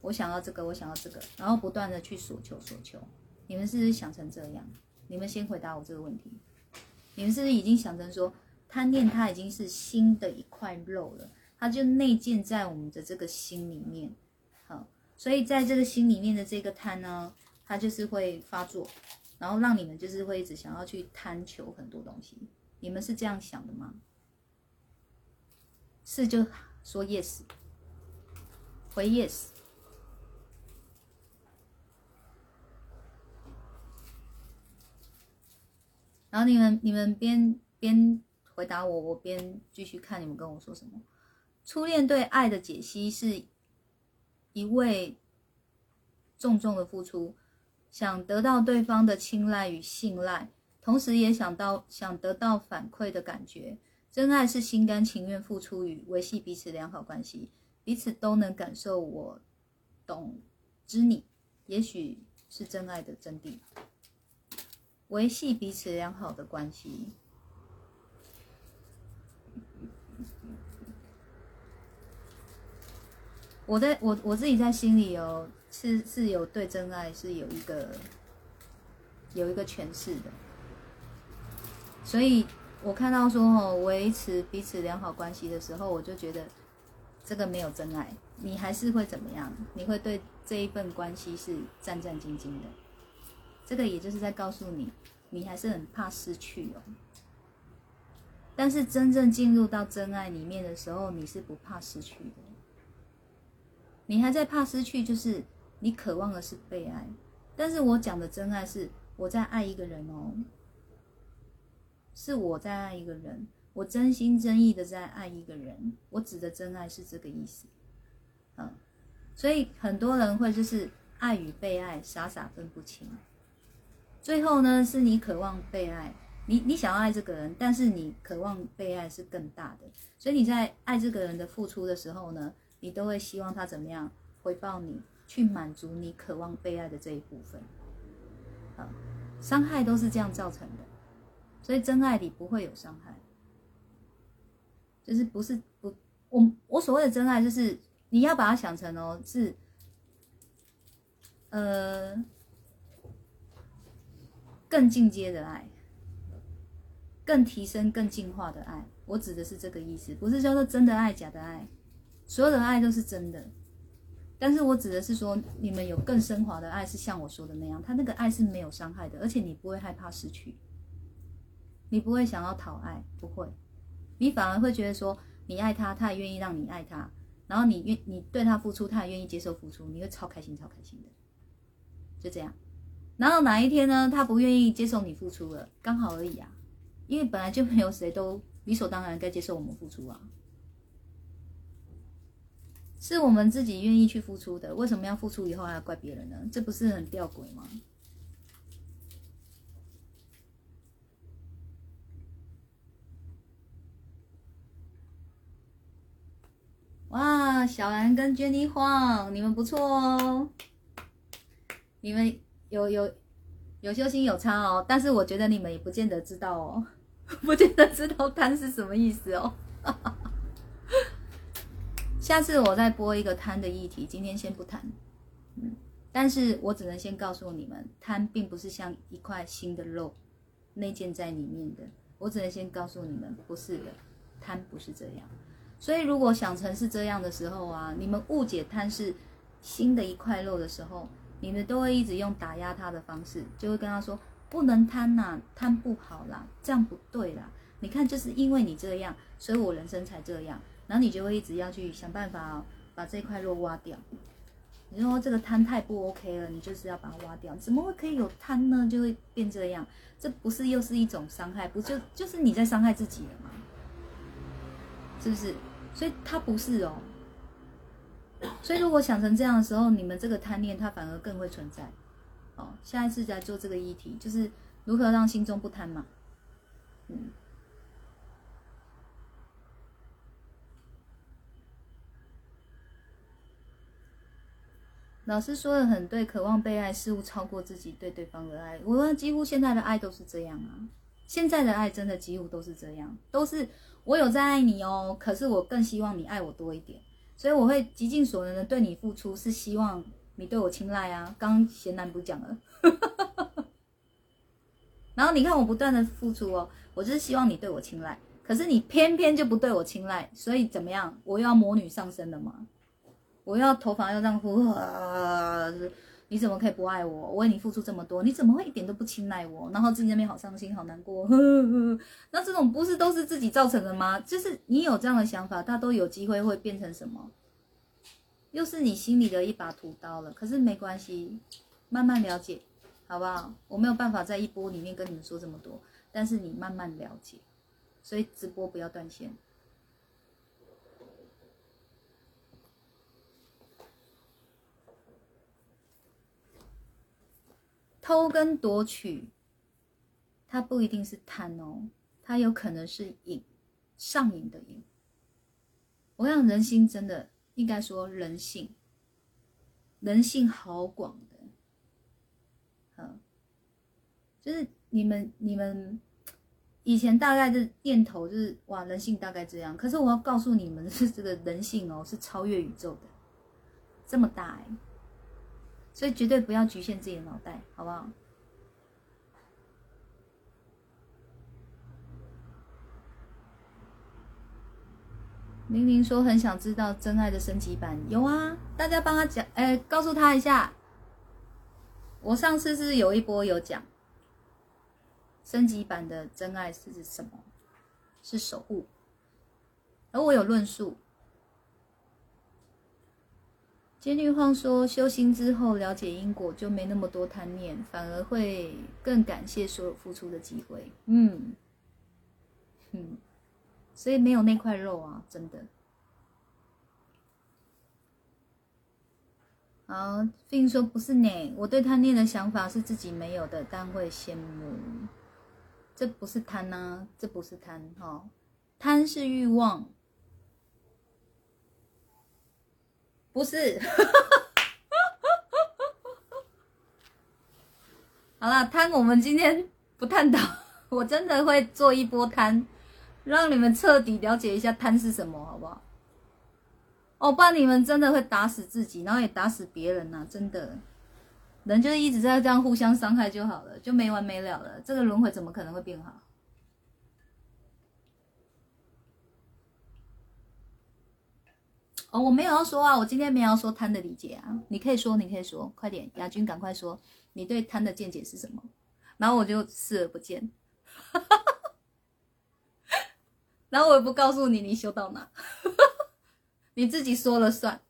我想要这个，我想要这个，然后不断的去索求索求。你们是不是想成这样？你们先回答我这个问题。你们是不是已经想成说贪念它已经是新的一块肉了？它就内建在我们的这个心里面，好，所以在这个心里面的这个贪呢，它就是会发作，然后让你们就是会一直想要去贪求很多东西。你们是这样想的吗？是就说 yes，回 yes，然后你们你们边边回答我，我边继续看你们跟我说什么。初恋对爱的解析是一位重重的付出，想得到对方的青睐与信赖，同时也想到想得到反馈的感觉。真爱是心甘情愿付出与维系彼此良好关系，彼此都能感受我懂知你，也许是真爱的真谛。维系彼此良好的关系。我在我我自己在心里哦，是是有对真爱是有一个有一个诠释的，所以我看到说哦，维持彼此良好关系的时候，我就觉得这个没有真爱，你还是会怎么样？你会对这一份关系是战战兢兢的，这个也就是在告诉你，你还是很怕失去哦。但是真正进入到真爱里面的时候，你是不怕失去的。你还在怕失去，就是你渴望的是被爱，但是我讲的真爱是我在爱一个人哦，是我在爱一个人，我真心真意的在爱一个人，我指的真爱是这个意思，嗯，所以很多人会就是爱与被爱傻傻分不清，最后呢是你渴望被爱，你你想要爱这个人，但是你渴望被爱是更大的，所以你在爱这个人的付出的时候呢，你都会希望他怎么样回报你。去满足你渴望被爱的这一部分，啊，伤害都是这样造成的，所以真爱里不会有伤害，就是不是不我我所谓的真爱，就是你要把它想成哦，是呃更进阶的爱，更提升、更进化的爱，我指的是这个意思，不是叫做真的爱、假的爱，所有的爱都是真的。但是我指的是说，你们有更升华的爱，是像我说的那样，他那个爱是没有伤害的，而且你不会害怕失去，你不会想要讨爱，不会，你反而会觉得说，你爱他，他也愿意让你爱他，然后你愿你对他付出，他也愿意接受付出，你会超开心，超开心的，就这样。然后哪一天呢，他不愿意接受你付出了，刚好而已啊，因为本来就没有谁都理所当然该接受我们付出啊。是我们自己愿意去付出的，为什么要付出以后还要怪别人呢？这不是很吊诡吗？哇，小兰跟 Jenny 晃，你们不错哦，你们有有有修心有差哦，但是我觉得你们也不见得知道哦，不见得知道贪是什么意思哦。下次我再播一个贪的议题，今天先不谈。嗯，但是我只能先告诉你们，贪并不是像一块新的肉内建在里面的。我只能先告诉你们，不是的，贪不是这样。所以如果想成是这样的时候啊，你们误解贪是新的一块肉的时候，你们都会一直用打压他的方式，就会跟他说不能贪呐，贪不好啦，这样不对啦。你看，就是因为你这样，所以我人生才这样。然后你就会一直要去想办法把这块肉挖掉。你说这个贪太不 OK 了，你就是要把它挖掉。怎么会可以有贪呢？就会变这样，这不是又是一种伤害？不就就是你在伤害自己了吗？是不是？所以它不是哦。所以如果想成这样的时候，你们这个贪念它反而更会存在。哦，下一次再做这个议题，就是如何让心中不贪嘛。嗯。老师说的很对，渴望被爱似乎超过自己对对方的爱。我几乎现在的爱都是这样啊，现在的爱真的几乎都是这样，都是我有在爱你哦，可是我更希望你爱我多一点，所以我会极尽所能的对你付出，是希望你对我青睐啊。刚贤男不讲了，然后你看我不断的付出哦，我就是希望你对我青睐，可是你偏偏就不对我青睐，所以怎么样？我又要魔女上身了吗？我要头发要这样呼啊！你怎么可以不爱我？我为你付出这么多，你怎么会一点都不青睐我？然后自己那边好伤心、好难过。那这种不是都是自己造成的吗？就是你有这样的想法，他都有机会会变成什么？又是你心里的一把屠刀了。可是没关系，慢慢了解，好不好？我没有办法在一波里面跟你们说这么多，但是你慢慢了解，所以直播不要断线。偷跟夺取，它不一定是贪哦，它有可能是瘾，上瘾的瘾。我想人心真的应该说人性，人性好广的，嗯，就是你们你们以前大概的念头就是哇，人性大概这样。可是我要告诉你们是这个人性哦，是超越宇宙的，这么大哎。所以绝对不要局限自己的脑袋，好不好？玲玲说很想知道真爱的升级版，有啊，大家帮他讲，哎，告诉他一下。我上次是有一波有讲，升级版的真爱是什么？是守护，而我有论述。金律晃说，修心之后了解因果，就没那么多贪念，反而会更感谢所有付出的机会。嗯，嗯，所以没有那块肉啊，真的。好，并说不是呢，我对贪念的想法是自己没有的，但会羡慕。这不是贪呐，这不是贪哈，贪是欲望。不是，好了，贪我们今天不探讨，我真的会做一波贪，让你们彻底了解一下贪是什么，好不好？哦，不然你们真的会打死自己，然后也打死别人呐，真的，人就是一直在这样互相伤害就好了，就没完没了了，这个轮回怎么可能会变好？哦，我没有要说啊，我今天没有要说贪的理解啊，你可以说，你可以说，快点，亚军赶快说，你对贪的见解是什么？然后我就视而不见，然后我也不告诉你你修到哪，你自己说了算。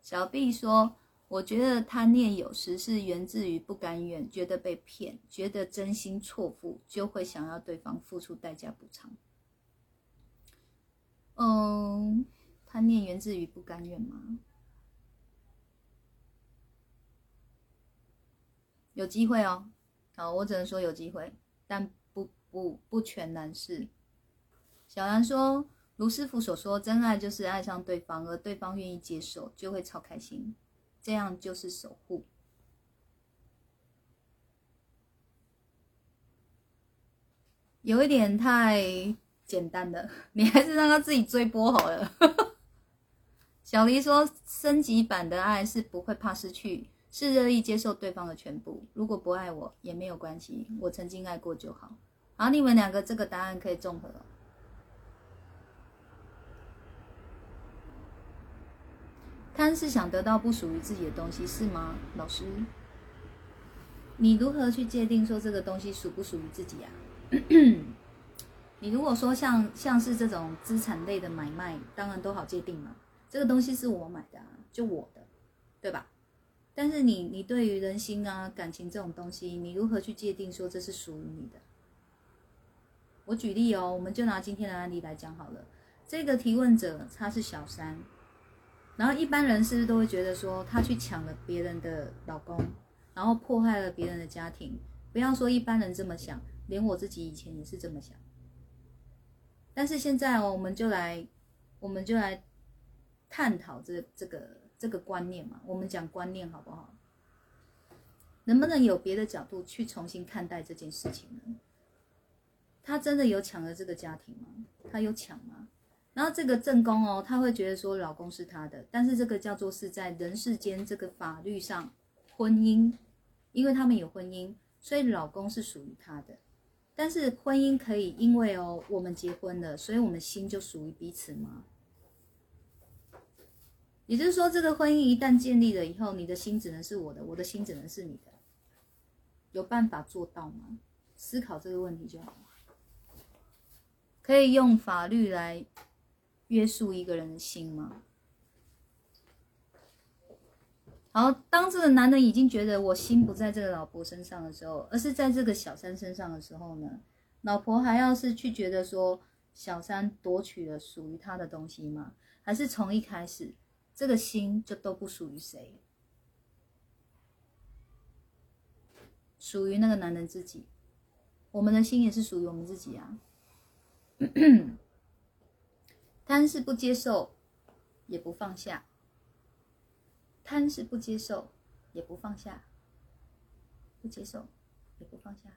小 B 说，我觉得贪念有时是源自于不甘愿，觉得被骗，觉得真心错付，就会想要对方付出代价补偿。嗯，贪念源自于不甘愿吗？有机会哦，好，我只能说有机会，但不不不全然是。小兰说，卢师傅所说，真爱就是爱上对方，而对方愿意接受，就会超开心，这样就是守护。有一点太。简单的，你还是让他自己追波好了。小黎说，升级版的爱是不会怕失去，是乐意接受对方的全部。如果不爱我也没有关系，我曾经爱过就好。好，你们两个这个答案可以综合。贪是想得到不属于自己的东西，是吗？老师，你如何去界定说这个东西属不属于自己啊？你如果说像像是这种资产类的买卖，当然都好界定嘛。这个东西是我买的，啊就我的，对吧？但是你你对于人心啊、感情这种东西，你如何去界定说这是属于你的？我举例哦，我们就拿今天的案例来讲好了。这个提问者他是小三，然后一般人是不是都会觉得说他去抢了别人的老公，然后迫害了别人的家庭？不要说一般人这么想，连我自己以前也是这么想。但是现在哦，我们就来，我们就来探讨这这个这个观念嘛。我们讲观念好不好？能不能有别的角度去重新看待这件事情呢？他真的有抢了这个家庭吗？他有抢吗？然后这个正宫哦，他会觉得说老公是他的，但是这个叫做是在人世间这个法律上婚姻，因为他们有婚姻，所以老公是属于他的。但是婚姻可以因为哦，我们结婚了，所以我们心就属于彼此吗？也就是说，这个婚姻一旦建立了以后，你的心只能是我的，我的心只能是你的，有办法做到吗？思考这个问题就好了。可以用法律来约束一个人的心吗？好，当这个男人已经觉得我心不在这个老婆身上的时候，而是在这个小三身上的时候呢，老婆还要是去觉得说小三夺取了属于他的东西吗？还是从一开始这个心就都不属于谁，属于那个男人自己？我们的心也是属于我们自己啊。贪是不接受，也不放下。贪是不接受，也不放下；不接受，也不放下。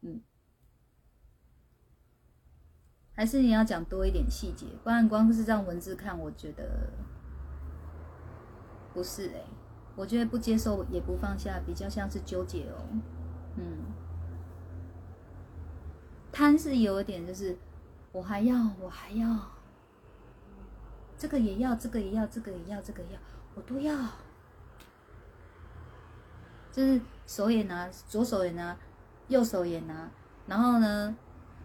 嗯，还是你要讲多一点细节，不然光是这样文字看，我觉得不是哎。我觉得不接受也不放下，比较像是纠结哦。嗯，贪是有点，就是我还要，我还要。这个也要，这个也要，这个也要，这个要，我都要。就是手也拿，左手也拿，右手也拿，然后呢，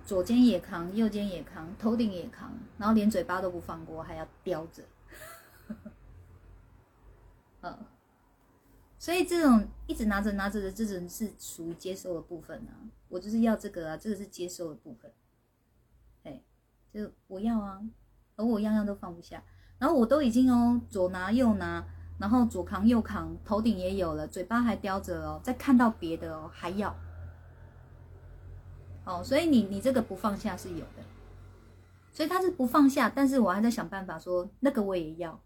左肩也扛，右肩也扛，头顶也扛，然后连嘴巴都不放过，还要叼着。嗯，所以这种一直拿着拿着的这种是属于接受的部分啊。我就是要这个啊，这个是接受的部分。哎，就我要啊，而我样样都放不下。然后我都已经哦，左拿右拿，然后左扛右扛，头顶也有了，嘴巴还叼着哦，再看到别的哦还要。哦，所以你你这个不放下是有的，所以他是不放下，但是我还在想办法说那个我也要，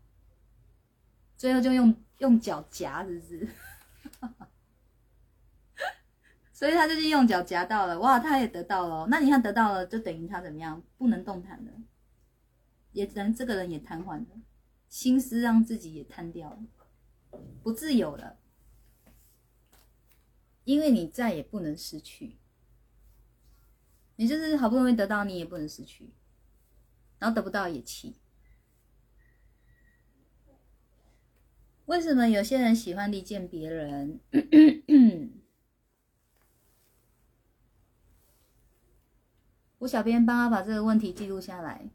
最后就用用脚夹，是不是？所以他就是用脚夹到了，哇，他也得到了。那你看得到了，就等于他怎么样？不能动弹的，也能这个人也瘫痪了，心思让自己也瘫掉了，不自由了，因为你再也不能失去。你就是好不容易得到，你也不能失去，然后得不到也气。为什么有些人喜欢离间别人？我小编帮他把这个问题记录下来。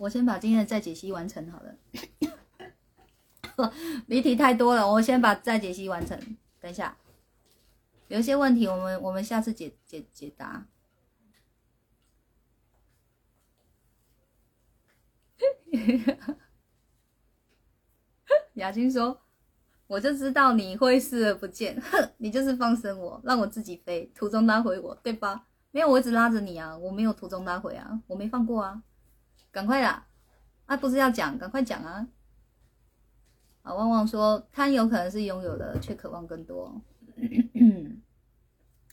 我先把今天的再解析完成好了。谜题太多了，我先把再解析完成。等一下。有一些问题，我们我们下次解解解答。雅君说：“我就知道你会视而不见，哼，你就是放生我，让我自己飞，途中拉回我，对吧？没有，我一直拉着你啊，我没有途中拉回啊，我没放过啊，赶快啦！啊，不是要讲，赶快讲啊！啊，旺旺说，贪有可能是拥有的，却渴望更多。”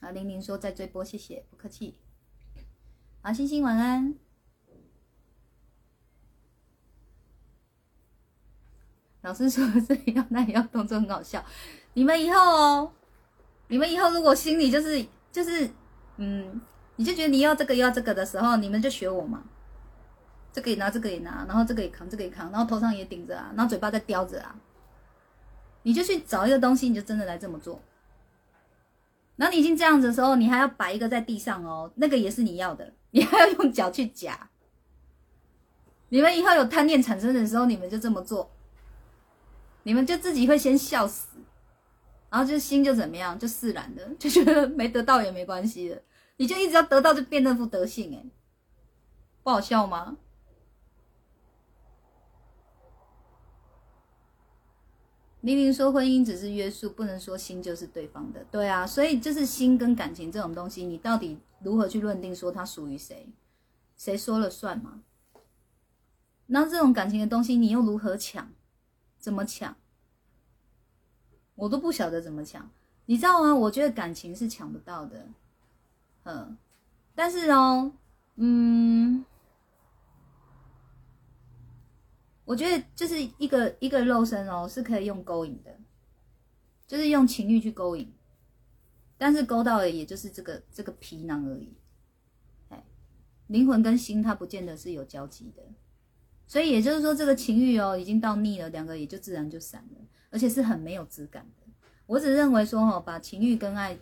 啊，玲玲说在追波，谢谢，不客气。好，星星晚安。老师说这里要那里要动作很好笑。你们以后哦，你们以后如果心里就是就是嗯，你就觉得你要这个要这个的时候，你们就学我嘛。这个也拿，这个也拿，然后这个也扛，这个也扛，然后头上也顶着啊，然后嘴巴在叼着啊。你就去找一个东西，你就真的来这么做。然后你已经这样子的时候，你还要摆一个在地上哦，那个也是你要的，你还要用脚去夹。你们以后有贪念产生的时候，你们就这么做，你们就自己会先笑死，然后就心就怎么样，就释然的，就觉得没得到也没关系了，你就一直要得到，就变那副德性，哎，不好笑吗？明明说：“婚姻只是约束，不能说心就是对方的。”对啊，所以就是心跟感情这种东西，你到底如何去认定说它属于谁？谁说了算嘛？那这种感情的东西，你又如何抢？怎么抢？我都不晓得怎么抢，你知道吗？我觉得感情是抢不到的，嗯，但是哦，嗯。我觉得就是一个一个肉身哦，是可以用勾引的，就是用情欲去勾引，但是勾到的也就是这个这个皮囊而已，哎，灵魂跟心它不见得是有交集的，所以也就是说这个情欲哦已经到腻了，两个也就自然就散了，而且是很没有质感的。我只认为说哦，把情欲跟爱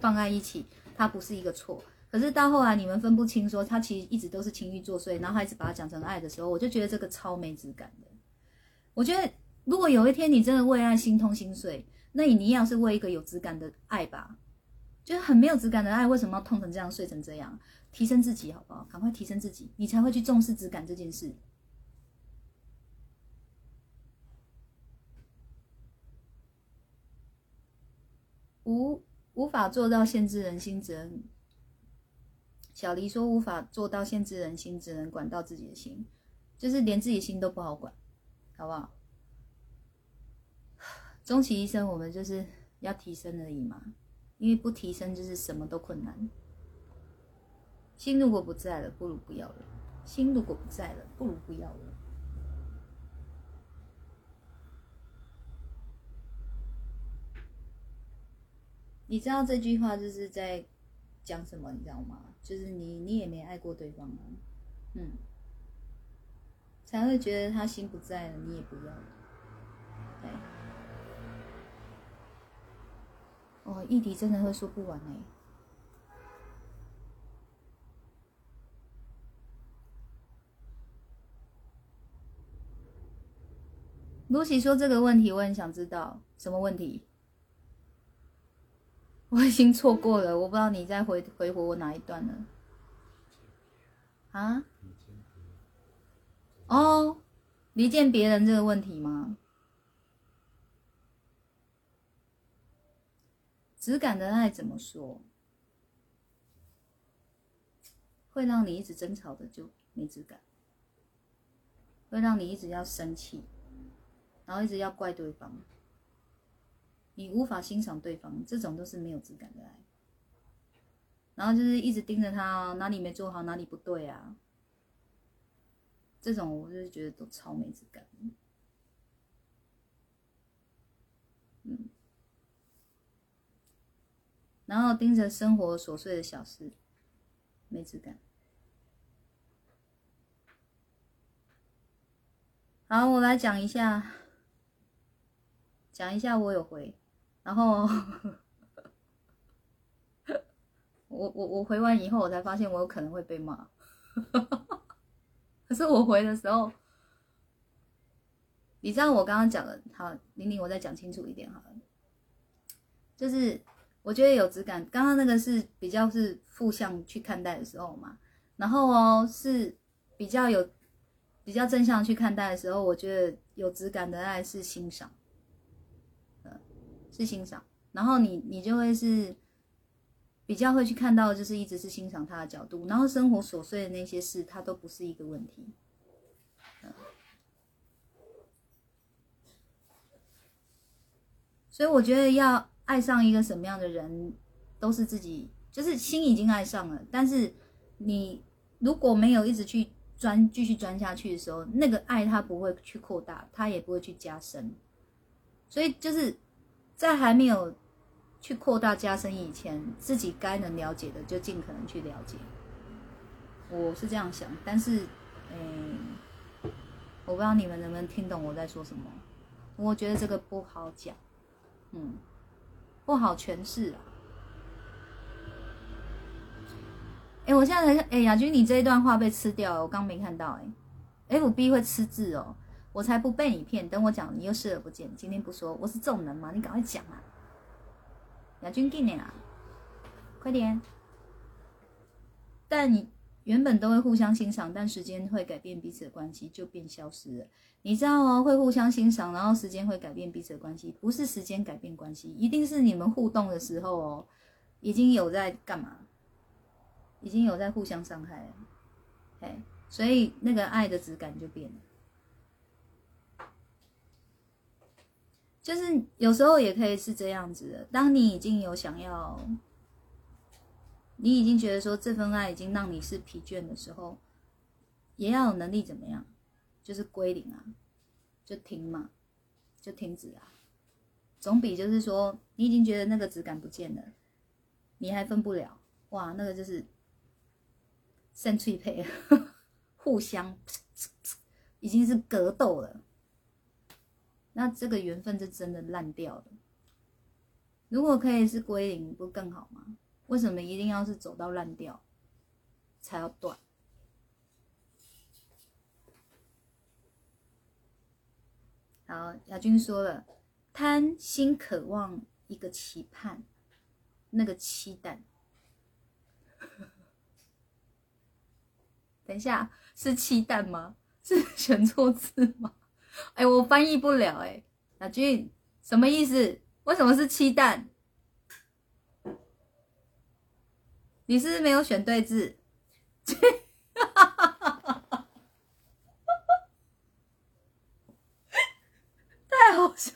放在一起，它不是一个错。可是到后来你们分不清，说他其实一直都是情欲作祟，然后一直把它讲成爱的时候，我就觉得这个超没质感的。我觉得如果有一天你真的为爱心痛心碎，那你你要是为一个有质感的爱吧，就是很没有质感的爱，为什么要痛成这样、碎成这样？提升自己好不好？赶快提升自己，你才会去重视质感这件事。无无法做到限制人心，则。小黎说：“无法做到限制人心，只能管到自己的心，就是连自己心都不好管，好不好？终其一生，我们就是要提升而已嘛，因为不提升就是什么都困难。心如果不在了，不如不要了；心如果不在了，不如不要了。你知道这句话就是在讲什么？你知道吗？”就是你，你也没爱过对方啊，嗯，才会觉得他心不在了，你也不要了，对。哦，异地真的会说不完哎。露西说这个问题，我很想知道什么问题。我已经错过了，我不知道你在回回复我哪一段了。啊？哦，离间别人这个问题吗？质感的爱怎么说？会让你一直争吵的就没质感，会让你一直要生气。然后一直要怪对方，你无法欣赏对方，这种都是没有质感的爱。然后就是一直盯着他，哪里没做好，哪里不对啊？这种我就是觉得都超没质感。嗯，然后盯着生活琐碎的小事，没质感。好，我来讲一下。讲一下，我有回，然后 我我我回完以后，我才发现我有可能会被骂。可是我回的时候，你知道我刚刚讲的，好，玲玲，我再讲清楚一点好了。就是我觉得有质感，刚刚那个是比较是负向去看待的时候嘛，然后哦是比较有比较正向去看待的时候，我觉得有质感的爱是欣赏。是欣赏，然后你你就会是比较会去看到，就是一直是欣赏他的角度，然后生活琐碎的那些事，它都不是一个问题。所以我觉得要爱上一个什么样的人，都是自己就是心已经爱上了，但是你如果没有一直去钻继续钻下去的时候，那个爱它不会去扩大，它也不会去加深，所以就是。在还没有去扩大加深以前，自己该能了解的就尽可能去了解。我是这样想，但是，嗯，我不知道你们能不能听懂我在说什么。我觉得这个不好讲，嗯，不好诠释啊。哎，我现在才哎，亚军，你这一段话被吃掉了，我刚没看到。哎，FB 会吃字哦。我才不被你骗！等我讲，你又视而不见。今天不说，我是这种人吗，你赶快讲啊！亚军给你啊，快点！但你原本都会互相欣赏，但时间会改变彼此的关系，就变消失了。你知道哦，会互相欣赏，然后时间会改变彼此的关系，不是时间改变关系，一定是你们互动的时候哦，已经有在干嘛？已经有在互相伤害了，哎，所以那个爱的质感就变了。就是有时候也可以是这样子的。当你已经有想要，你已经觉得说这份爱已经让你是疲倦的时候，也要有能力怎么样？就是归零啊，就停嘛，就停止啊。总比就是说你已经觉得那个质感不见了，你还分不了，哇，那个就是生脆配，互相已经是格斗了。那这个缘分就真的烂掉了。如果可以是归零，不更好吗？为什么一定要是走到烂掉才要断？好，亚军说了，贪心渴望一个期盼，那个期待。等一下，是期待吗？是选错字吗？哎，我翻译不了哎，亚俊什么意思？为什么是七蛋？你是没有选对字，太好笑！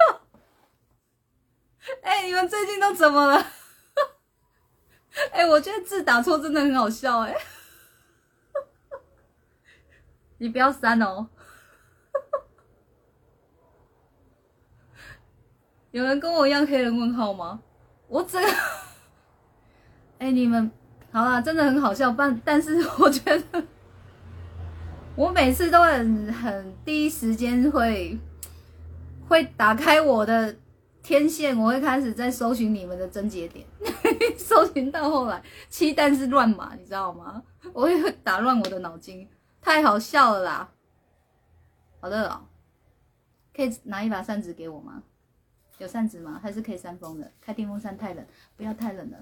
哎，你们最近都怎么了？哎，我觉得字打错真的很好笑哎，你不要删哦。有人跟我一样黑人问号吗？我这个，哎，你们好啦，真的很好笑，但但是 我觉得，我每次都很很第一时间会会打开我的天线，我会开始在搜寻你们的症结点，搜寻到后来，七蛋是乱码，你知道吗？我会打乱我的脑筋，太好笑了啦！好热哦，可以拿一把扇子给我吗？有扇子吗？还是可以扇风的？开电风扇太冷，不要太冷了。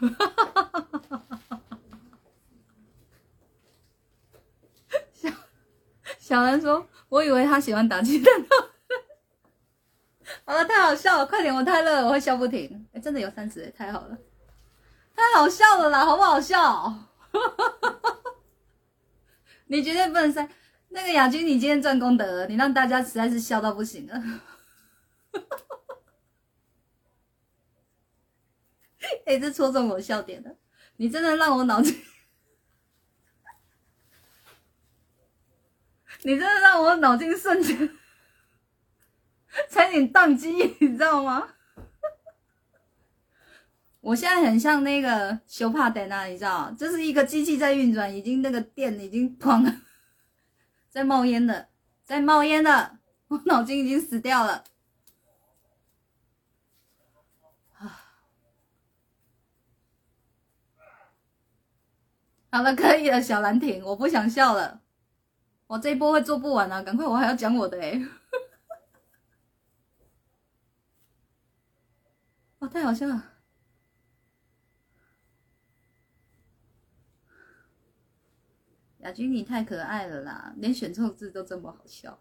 小小兰说：“我以为他喜欢打鸡蛋。”好了，太好笑了，快点，我太热了，我会笑不停。哎，真的有扇子，太好了，太好笑了啦，好不好笑？你绝对不能删那个亚军，你今天赚功德了，你让大家实在是笑到不行了。哎，这戳中我笑点了！你真的让我脑筋，你真的让我脑筋瞬间 差点宕机，你知道吗？我现在很像那个修帕德啊，你知道这是一个机器在运转，已经那个电已经砰，在冒烟了，在冒烟了，我脑筋已经死掉了。好了，可以了，小兰亭，我不想笑了，我这一波会做不完啊！赶快，我还要讲我的哎，哇，太好笑了！亚军，你太可爱了啦，连选错字都这么好笑。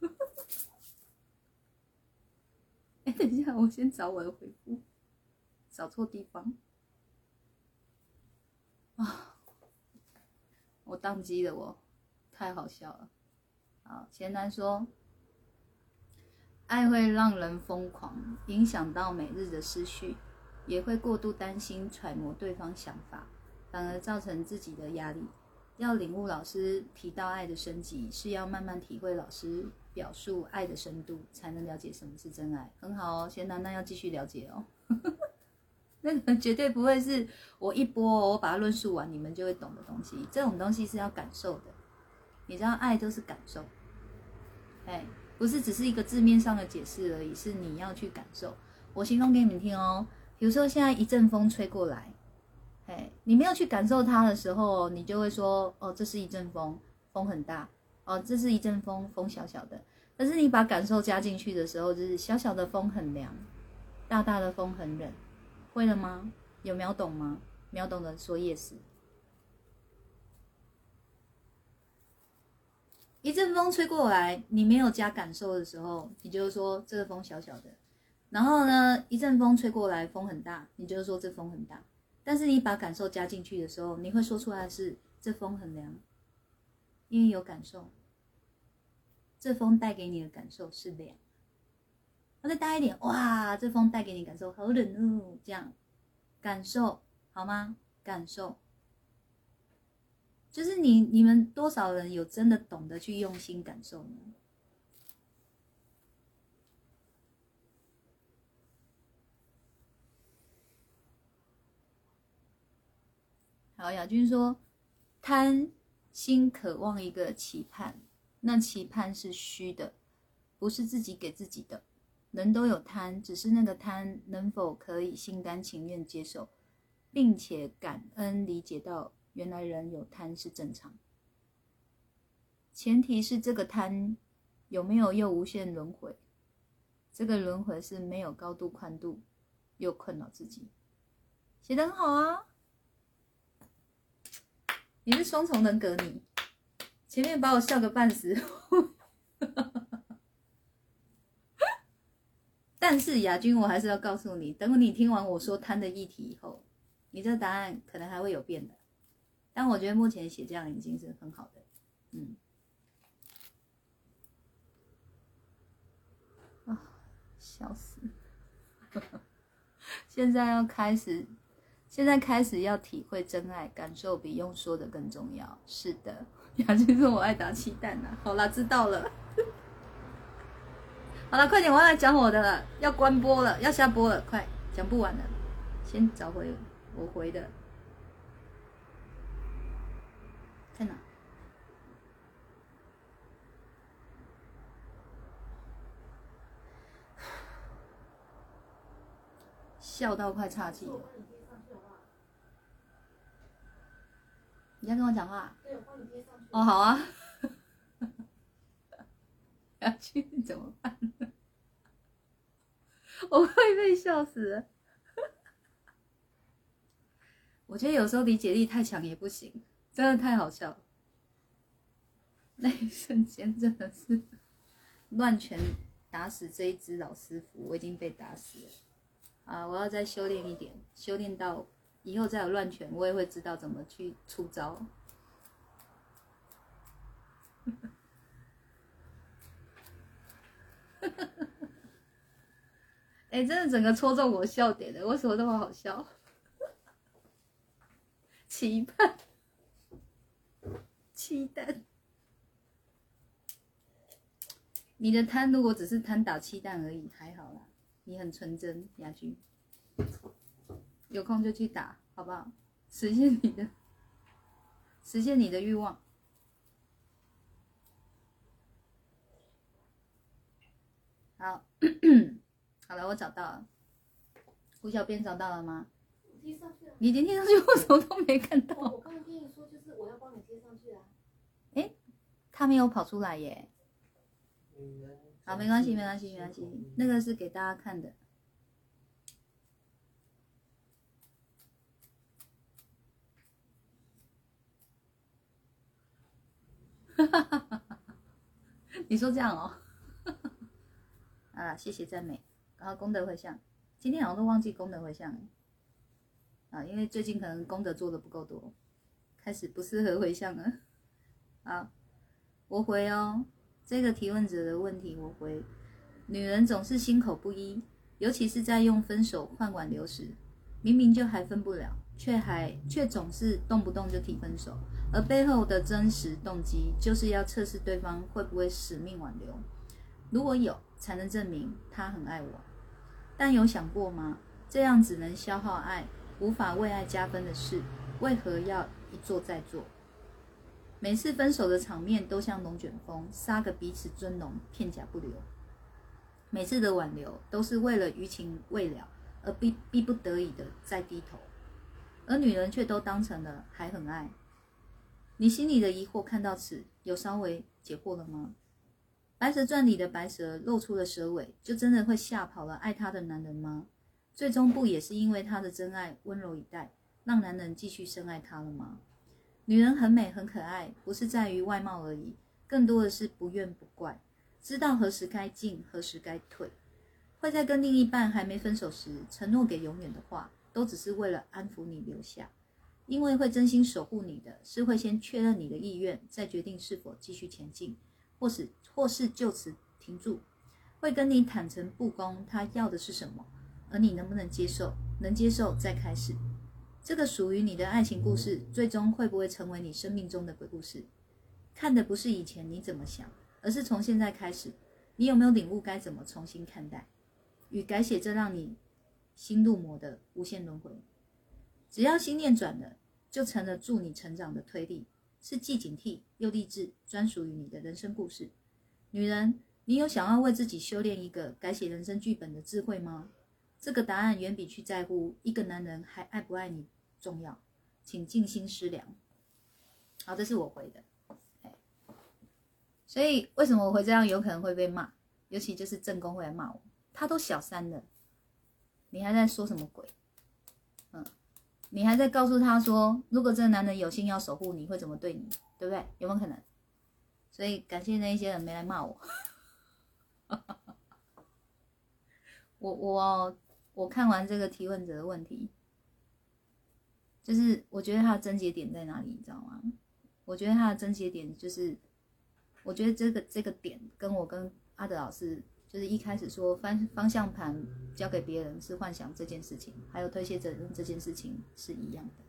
哎，等一下，我先找我的回复，找错地方。啊！我宕机了，我太好笑了。好，前男说，爱会让人疯狂，影响到每日的思绪，也会过度担心揣摩对方想法，反而造成自己的压力。要领悟老师提到爱的升级，是要慢慢体会老师表述爱的深度，才能了解什么是真爱。很好哦，钱楠，那要继续了解哦。那个绝对不会是我一播，我把它论述完，你们就会懂的东西。这种东西是要感受的，你知道，爱都是感受，哎，不是只是一个字面上的解释而已，是你要去感受。我形容给你们听哦，比如说现在一阵风吹过来，你没有去感受它的时候，你就会说，哦，这是一阵风，风很大，哦，这是一阵风，风小小的。但是你把感受加进去的时候，就是小小的风很凉，大大的风很冷。会了吗？有秒懂吗？秒懂的说 yes。一阵风吹过来，你没有加感受的时候，你就说这个风小小的。然后呢，一阵风吹过来，风很大，你就说这风很大。但是你把感受加进去的时候，你会说出来是这风很凉，因为有感受。这风带给你的感受是凉。我再大一点，哇！这风带给你感受好冷哦，这样感受好吗？感受，就是你你们多少人有真的懂得去用心感受呢？好，亚军说，贪心渴望一个期盼，那期盼是虚的，不是自己给自己的。人都有贪，只是那个贪能否可以心甘情愿接受，并且感恩理解到原来人有贪是正常。前提是这个贪有没有又无限轮回，这个轮回是没有高度宽度，又困扰自己。写得很好啊，你是双重人格，你前面把我笑个半死。但是亚军，我还是要告诉你，等你听完我说贪的议题以后，你这答案可能还会有变的。但我觉得目前写这样已经是很好的，嗯。啊，笑死！现在要开始，现在开始要体会真爱，感受比用说的更重要。是的，亚军说我爱打气弹呐。好啦，知道了。好了，快点，我要来讲我的了，要关播了，要下播了，快讲不完了，先找回我回的，在哪？笑到快岔气了。你先跟我讲话？对，我帮你贴上去。哦，好啊。要去怎么办？我会被笑死。我觉得有时候理解力太强也不行，真的太好笑了。那一瞬间真的是乱拳打死这一只老师傅，我已经被打死了。啊，我要再修炼一点，修炼到以后再有乱拳，我也会知道怎么去出招。哎、真的整个戳中我笑点了，为什么那么好笑？期盼，期待。你的贪如果只是贪打鸡蛋而已，还好啦，你很纯真，雅君。有空就去打，好不好？实现你的，实现你的欲望。好，好了，我找到了。胡小编找到了吗？我贴上去了。你连贴上去，我什么都没看到。我刚刚跟你说，就是我要帮你贴上去啊。他没有跑出来耶。好，没关系，没关系，没关系。那个是给大家看的。你说这样哦？啊，谢谢赞美，然后功德回向。今天好像都忘记功德回向了啊，因为最近可能功德做的不够多，开始不适合回向了。好，我回哦。这个提问者的问题我回：女人总是心口不一，尤其是在用分手换挽留时，明明就还分不了，却还却总是动不动就提分手，而背后的真实动机就是要测试对方会不会死命挽留。如果有，才能证明他很爱我。但有想过吗？这样只能消耗爱，无法为爱加分的事，为何要一做再做？每次分手的场面都像龙卷风，杀个彼此尊荣，片甲不留。每次的挽留都是为了余情未了而逼逼不得已的再低头，而女人却都当成了还很爱。你心里的疑惑看到此，有稍微解惑了吗？《白蛇传》里的白蛇露出了蛇尾，就真的会吓跑了爱她的男人吗？最终不也是因为她的真爱温柔以待，让男人继续深爱她了吗？女人很美很可爱，不是在于外貌而已，更多的是不怨不怪，知道何时该进，何时该退。会在跟另一半还没分手时承诺给永远的话，都只是为了安抚你留下。因为会真心守护你的，是会先确认你的意愿，再决定是否继续前进，或是或是就此停住。会跟你坦诚不公，他要的是什么，而你能不能接受？能接受再开始。这个属于你的爱情故事，最终会不会成为你生命中的鬼故事？看的不是以前你怎么想，而是从现在开始，你有没有领悟该怎么重新看待，与改写这让你心入魔的无限轮回。只要心念转了，就成了助你成长的推力，是既警惕又励志，专属于你的人生故事。女人，你有想要为自己修炼一个改写人生剧本的智慧吗？这个答案远比去在乎一个男人还爱不爱你重要，请静心思量。好，这是我回的。所以为什么我会这样？有可能会被骂，尤其就是正宫会来骂我，他都小三了，你还在说什么鬼？你还在告诉他说，如果这个男人有心要守护你，会怎么对你，对不对？有没有可能？所以感谢那一些人没来骂我。我我我看完这个提问者的问题，就是我觉得他的症结点在哪里，你知道吗？我觉得他的症结点就是，我觉得这个这个点跟我跟阿德老师就是一开始说方方向盘交给别人是幻想这件事情，还有推卸责任这件事情是一样的。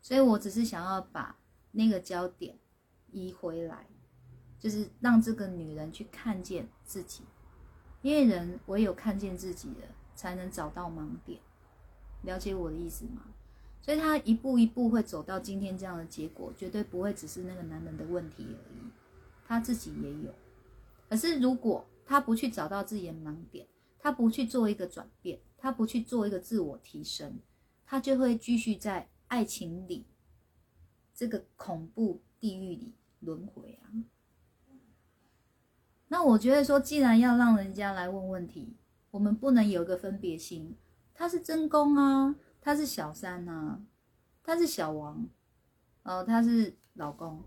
所以我只是想要把那个焦点移回来，就是让这个女人去看见自己，因为人唯有看见自己了，才能找到盲点。了解我的意思吗？所以他一步一步会走到今天这样的结果，绝对不会只是那个男人的问题而已，他自己也有。可是如果他不去找到自己的盲点，他不去做一个转变，他不去做一个自我提升，他就会继续在爱情里这个恐怖地狱里轮回啊。那我觉得说，既然要让人家来问问题，我们不能有个分别心，他是真公啊，他是小三啊，他是小王，哦，他是老公。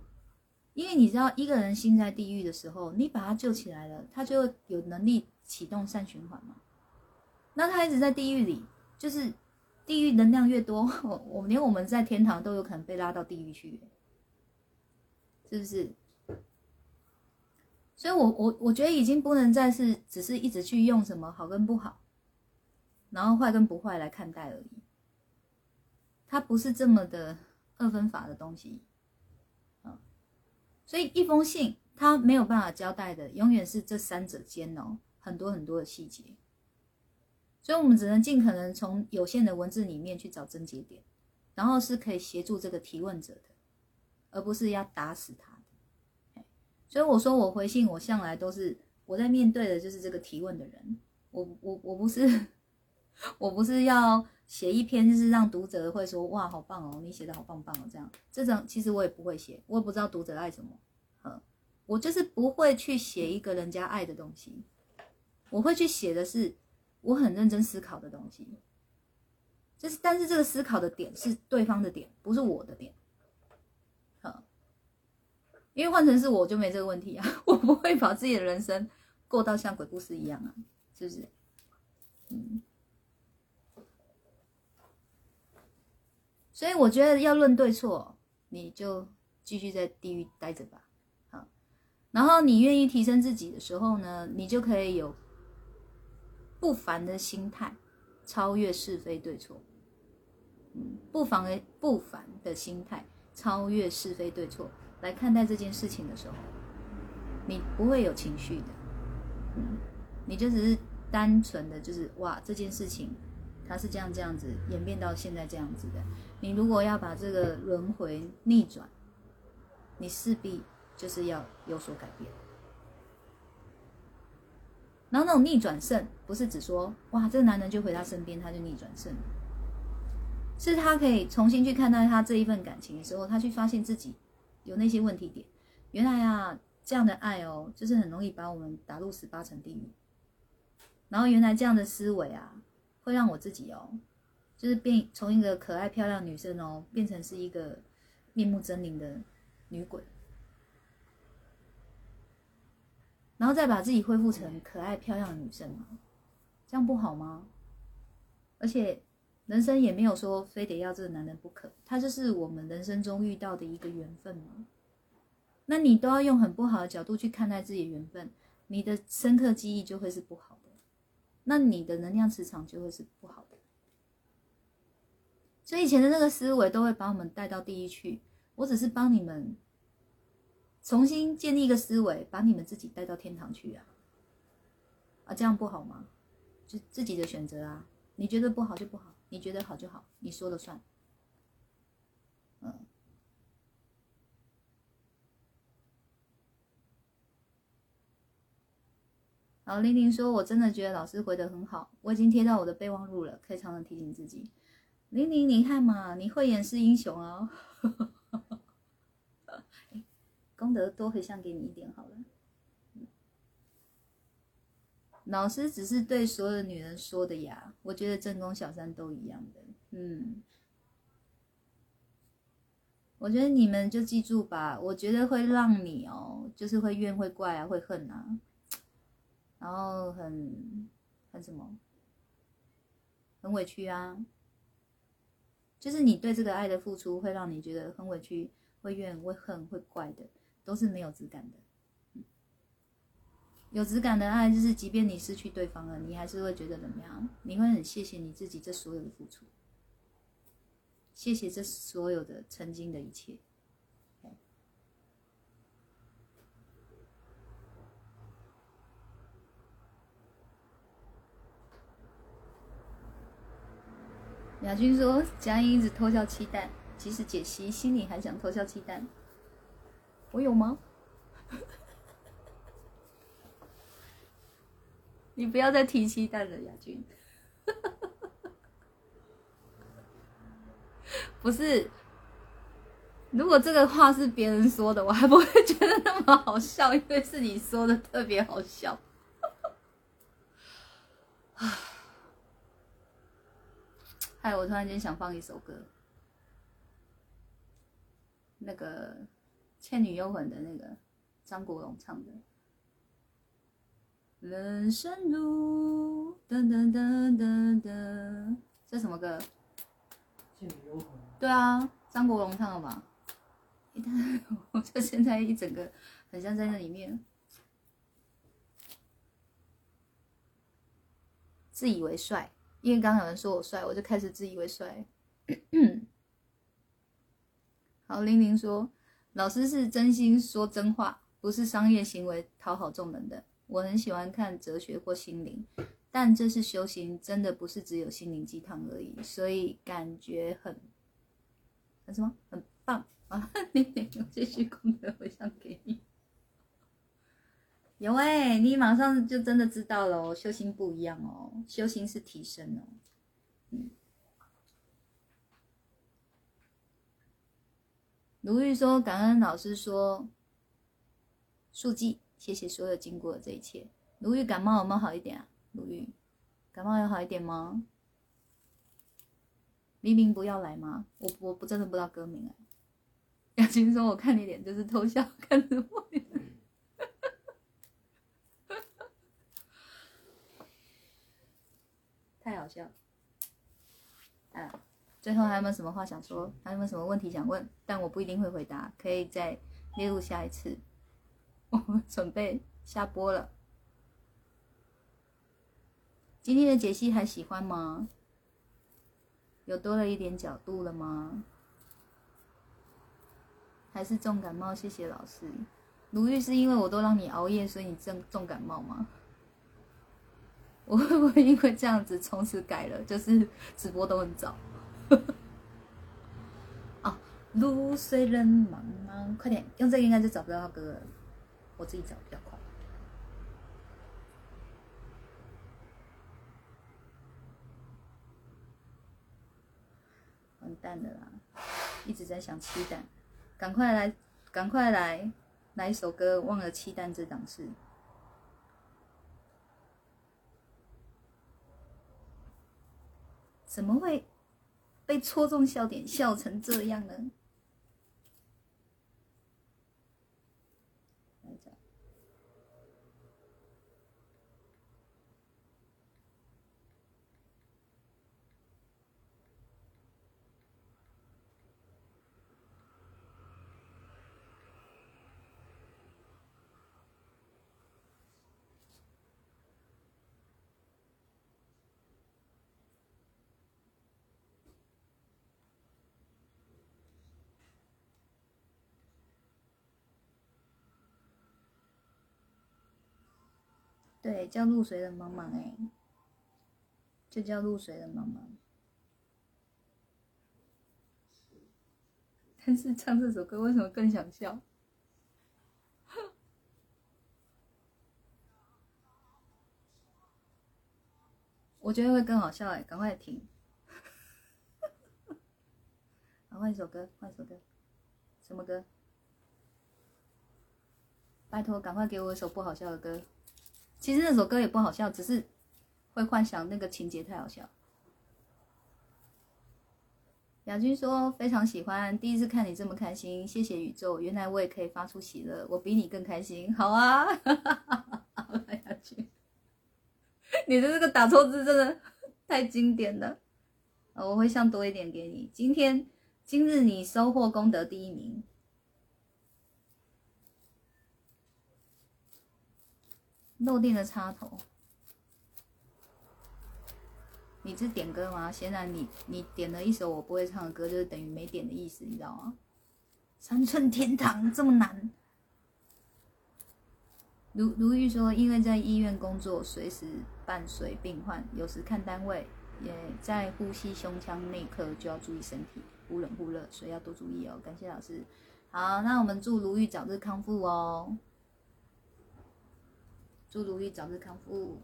因为你知道，一个人心在地狱的时候，你把他救起来了，他就有能力启动善循环嘛。那他一直在地狱里，就是地狱能量越多，我们连我们在天堂都有可能被拉到地狱去，是不是？所以，我我我觉得已经不能再是只是一直去用什么好跟不好，然后坏跟不坏来看待而已。它不是这么的二分法的东西。所以一封信，他没有办法交代的，永远是这三者间哦，很多很多的细节。所以我们只能尽可能从有限的文字里面去找症结点，然后是可以协助这个提问者的，而不是要打死他的。所以我说我回信，我向来都是我在面对的就是这个提问的人，我我我不是 我不是要写一篇就是让读者会说哇好棒哦，你写的好棒棒哦这样，这种其实我也不会写，我也不知道读者爱什么。我就是不会去写一个人家爱的东西，我会去写的是我很认真思考的东西。就是，但是这个思考的点是对方的点，不是我的点。好，因为换成是我就没这个问题啊，我不会把自己的人生过到像鬼故事一样啊，是不是？嗯。所以我觉得要论对错，你就继续在地狱待着吧。然后你愿意提升自己的时候呢，你就可以有不凡的心态，超越是非对错。嗯，不凡的不凡的心态，超越是非对错来看待这件事情的时候，你不会有情绪的。嗯，你就只是单纯的就是哇，这件事情它是这样这样子演变到现在这样子的。你如果要把这个轮回逆转，你势必。就是要有所改变，然后那种逆转胜，不是只说哇，这个男人就回他身边，他就逆转胜，是他可以重新去看待他这一份感情的时候，他去发现自己有那些问题点。原来啊，这样的爱哦，就是很容易把我们打入十八层地狱。然后原来这样的思维啊，会让我自己哦，就是变从一个可爱漂亮女生哦，变成是一个面目狰狞的女鬼。然后再把自己恢复成可爱漂亮的女生嘛，这样不好吗？而且人生也没有说非得要这个男人不可，他就是我们人生中遇到的一个缘分嘛。那你都要用很不好的角度去看待自己的缘分，你的深刻记忆就会是不好的，那你的能量磁场就会是不好的。所以以前的那个思维都会把我们带到地狱去，我只是帮你们。重新建立一个思维，把你们自己带到天堂去啊！啊，这样不好吗？就自己的选择啊，你觉得不好就不好，你觉得好就好，你说了算。嗯。好，玲玲说：“我真的觉得老师回的很好，我已经贴到我的备忘录了，可以常常提醒自己。”玲玲，你看嘛，你慧眼识英雄哦。功德多回向给你一点好了。老师只是对所有女人说的呀，我觉得正宫小三都一样的。嗯，我觉得你们就记住吧，我觉得会让你哦，就是会怨会怪啊，会恨啊，然后很很什么，很委屈啊，就是你对这个爱的付出会让你觉得很委屈，会怨会恨会怪的。都是没有质感的，有质感的爱就是，即便你失去对方了，你还是会觉得怎么样？你会很谢谢你自己这所有的付出，谢谢这所有的曾经的一切。亚军说：“佳音一直偷笑期待，即使解析心里还想偷笑期待。我有吗？你不要再提期待了，亚军。不是，如果这个话是别人说的，我还不会觉得那么好笑，因为是你说的特别好笑。啊 哎，我突然间想放一首歌，那个《倩女幽魂》的那个张国荣唱的。人生路，噔噔噔噔噔，这什么歌？倩女幽魂。对啊，张国荣唱的吧？我就现在一整个很像在那里面，自以为帅，因为刚刚有人说我帅，我就开始自以为帅。好，玲玲说，老师是真心说真话，不是商业行为讨好众人的。我很喜欢看哲学或心灵，但这是修行，真的不是只有心灵鸡汤而已，所以感觉很很什么很棒 啊！玲玲，我继续功德回向给你。有哎、你马上就真的知道了哦，修行不一样哦，修行是提升哦。嗯。卢玉说：“感恩老师说，速记，谢谢所有经过的这一切。如玉感冒有没有好一点啊？如玉，感冒有好一点吗？黎明不要来吗？我我不真的不知道歌名哎。雅琴说：我看你脸就是偷笑，看着我。太好笑。啊，最后还有没有什么话想说？还有没有什么问题想问？但我不一定会回答，可以再列入下一次。我们准备下播了。今天的解析还喜欢吗？有多了一点角度了吗？还是重感冒？谢谢老师。卢玉是因为我都让你熬夜，所以你重重感冒吗？我会不会因为这样子从此改了，就是直播都很早？哦，路虽人茫茫，快点用这个应该就找不到歌了，我自己找比较快。完蛋了啦！一直在想七蛋，赶快来，赶快来，来一首歌，忘了七蛋这档事。怎么会被戳中笑点，笑成这样呢？来找对，叫露水的茫茫哎，就叫露水的茫茫。但是唱这首歌为什么更想笑？我觉得会更好笑哎，赶快停！好，换一首歌，换一首歌，什么歌？拜托，赶快给我一首不好笑的歌。其实那首歌也不好笑，只是会幻想那个情节太好笑。亚军说非常喜欢，第一次看你这么开心，谢谢宇宙，原来我也可以发出喜乐，我比你更开心。好啊，好了，亚军，你的这个打错字真的太经典了，我会上多一点给你。今天今日你收获功德第一名。漏电的插头，你是点歌吗？显然你你点了一首我不会唱的歌，就是等于没点的意思，你知道吗？三寸天堂这么难。如如玉说，因为在医院工作，随时伴随病患，有时看单位，也在呼吸胸腔那一刻就要注意身体忽冷忽热，所以要多注意哦。感谢老师。好，那我们祝如玉早日康复哦，祝如意早日康复。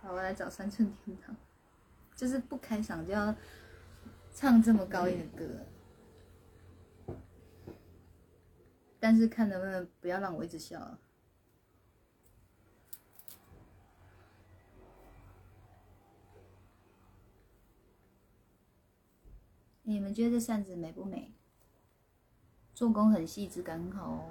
好，我来找三寸天堂，就是不开嗓就要唱这么高音的歌，但是看能不能不要让我一直笑。你们觉得这扇子美不美？做工很细致感很好哦。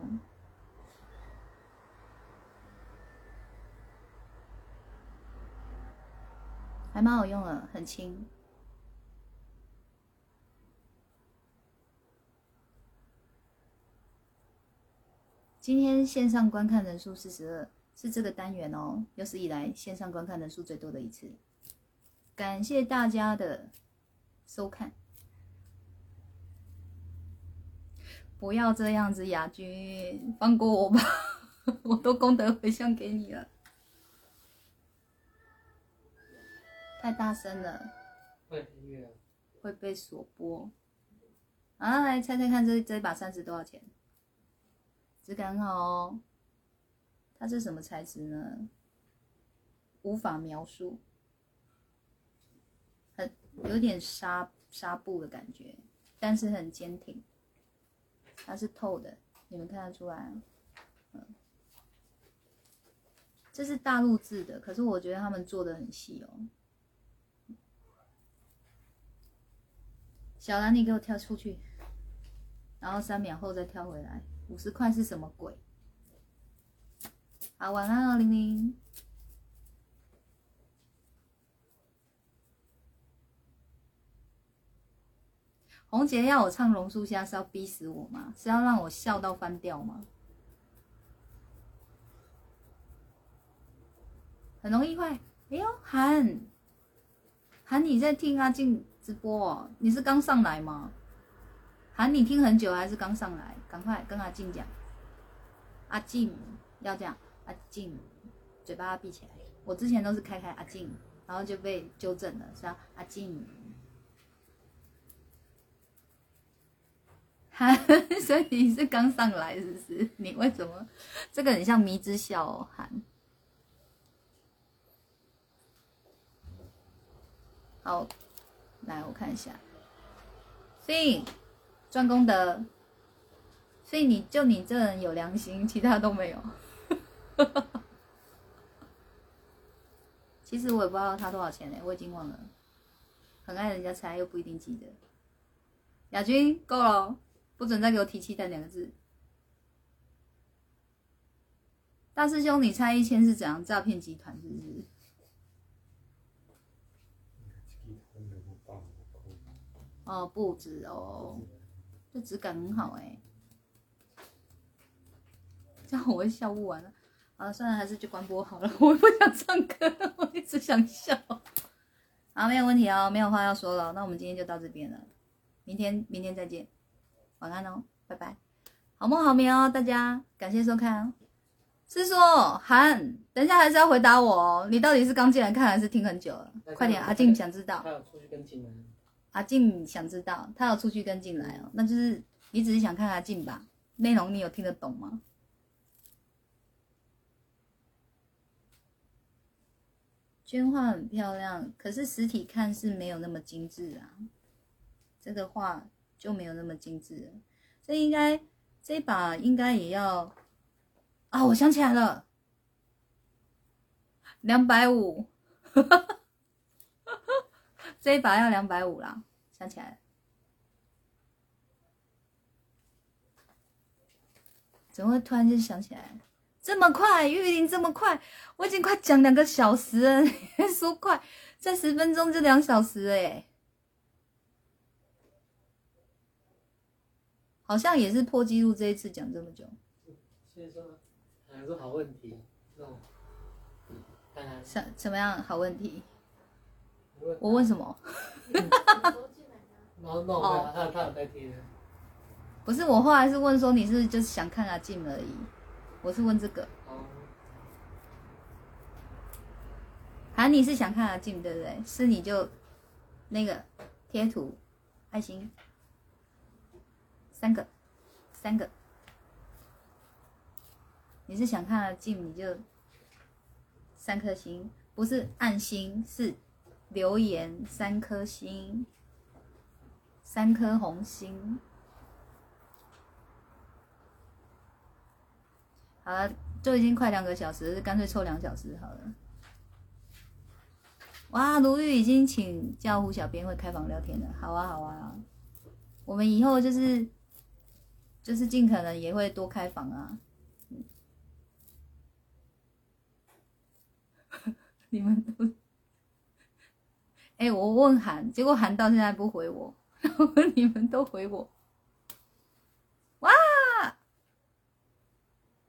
还蛮好用的，很轻。今天线上观看人数四十二，是这个单元哦，有史以来线上观看人数最多的一次。感谢大家的收看。不要这样子，亚军，放过我吧，我都功德回向给你了。太大声了，会被锁播。啊，来猜猜看，这这把扇子多少钱？质感好哦。它是什么材质呢？无法描述，很有点纱纱布的感觉，但是很坚挺。它是透的，你们看得出来？嗯，这是大陆制的，可是我觉得他们做的很细哦。小兰，你给我跳出去，然后三秒后再跳回来。五十块是什么鬼？好，晚安哦，玲玲。红姐要我唱《榕树下》是要逼死我吗？是要让我笑到翻掉吗？很容易坏。哎呦，韩，韩你在听阿静？直播哦，你是刚上来吗？喊你听很久还是刚上来？赶快跟阿静讲，阿静要这样，阿静嘴巴闭起来。我之前都是开开阿静，然后就被纠正了，是吧？阿静，哈，所以你是刚上来是不是？你为什么这个很像迷之笑哦，好。来，我看一下。所以赚功德，所以你就你这人有良心，其他都没有。其实我也不知道他多少钱呢，我已经忘了。很爱人家猜，又不一定记得。亚军够了，不准再给我提“期待”两个字。大师兄，你猜一千是怎样诈骗集团？是不是？哦，不止哦，这质感很好哎，这样我会笑不完了。好了，算了，还是去关播好了，我不想唱歌，我一直想笑。好，没有问题哦，没有话要说了，那我们今天就到这边了，明天明天再见，晚安哦，拜拜，好梦好眠哦，大家感谢收看。哦是说韩，等一下还是要回答我哦，你到底是刚进来看还是听很久了？快点，阿静想知道。出去跟进阿静想知道，他要出去跟进来哦，那就是你只是想看阿静吧？内容你有听得懂吗？绢画很漂亮，可是实体看是没有那么精致啊。这个画就没有那么精致了，这应该这把应该也要啊！我想起来了，两百五。这一把要两百五啦，想起来了，怎么会突然间想起来？这么快，玉林这么快，我已经快讲两个小时了，你还说快？再十分钟就两小时哎，好像也是破纪录，这一次讲这么久。所以说，还是好问题，看看什么样好问题？問我问什么？哈哈哈哈哈。他他有在听。不是，我后来是问说你是,就是想看阿静而已，我是问这个。哦。喊你是想看阿静对不对？是你就那个贴图爱心。三个三个，你是想看阿静你就三颗星，不是按星是留言三颗星，三颗红心。好了，就已经快两个小时，干脆凑两小时好了。哇，卢玉已经请教呼小编会开房聊天了，好啊好啊，我们以后就是就是尽可能也会多开房啊。你们都，哎、我问韩，结果韩到现在不回我，你们都回我，哇！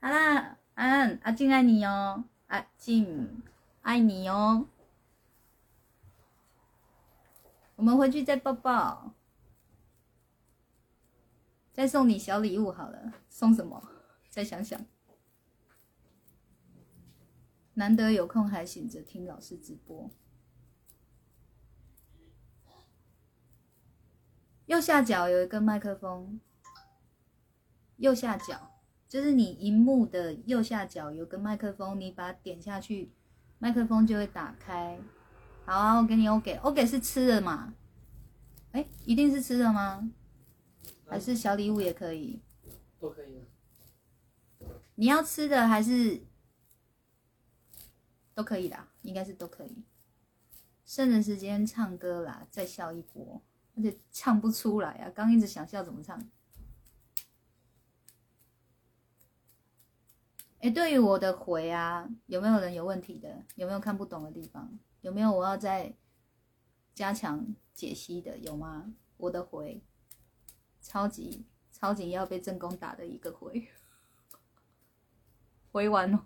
好啦，安阿静爱你哦，阿静爱你哦。我们回去再抱抱，再送你小礼物好了。送什么？再想想。难得有空还醒着听老师直播。右下角有一个麦克风，右下角。就是你荧幕的右下角有个麦克风，你把它点下去，麦克风就会打开。好啊，我给你 OK，OK 是吃的嘛？哎，一定是吃的吗？还是小礼物也可以？都可以啊。你要吃的还是都可以啦，应该是都可以。剩的时间唱歌啦，再笑一波，而且唱不出来啊！刚一直想笑怎么唱？哎，对于我的回啊，有没有人有问题的？有没有看不懂的地方？有没有我要再加强解析的？有吗？我的回，超级超级要被正宫打的一个回，回完了，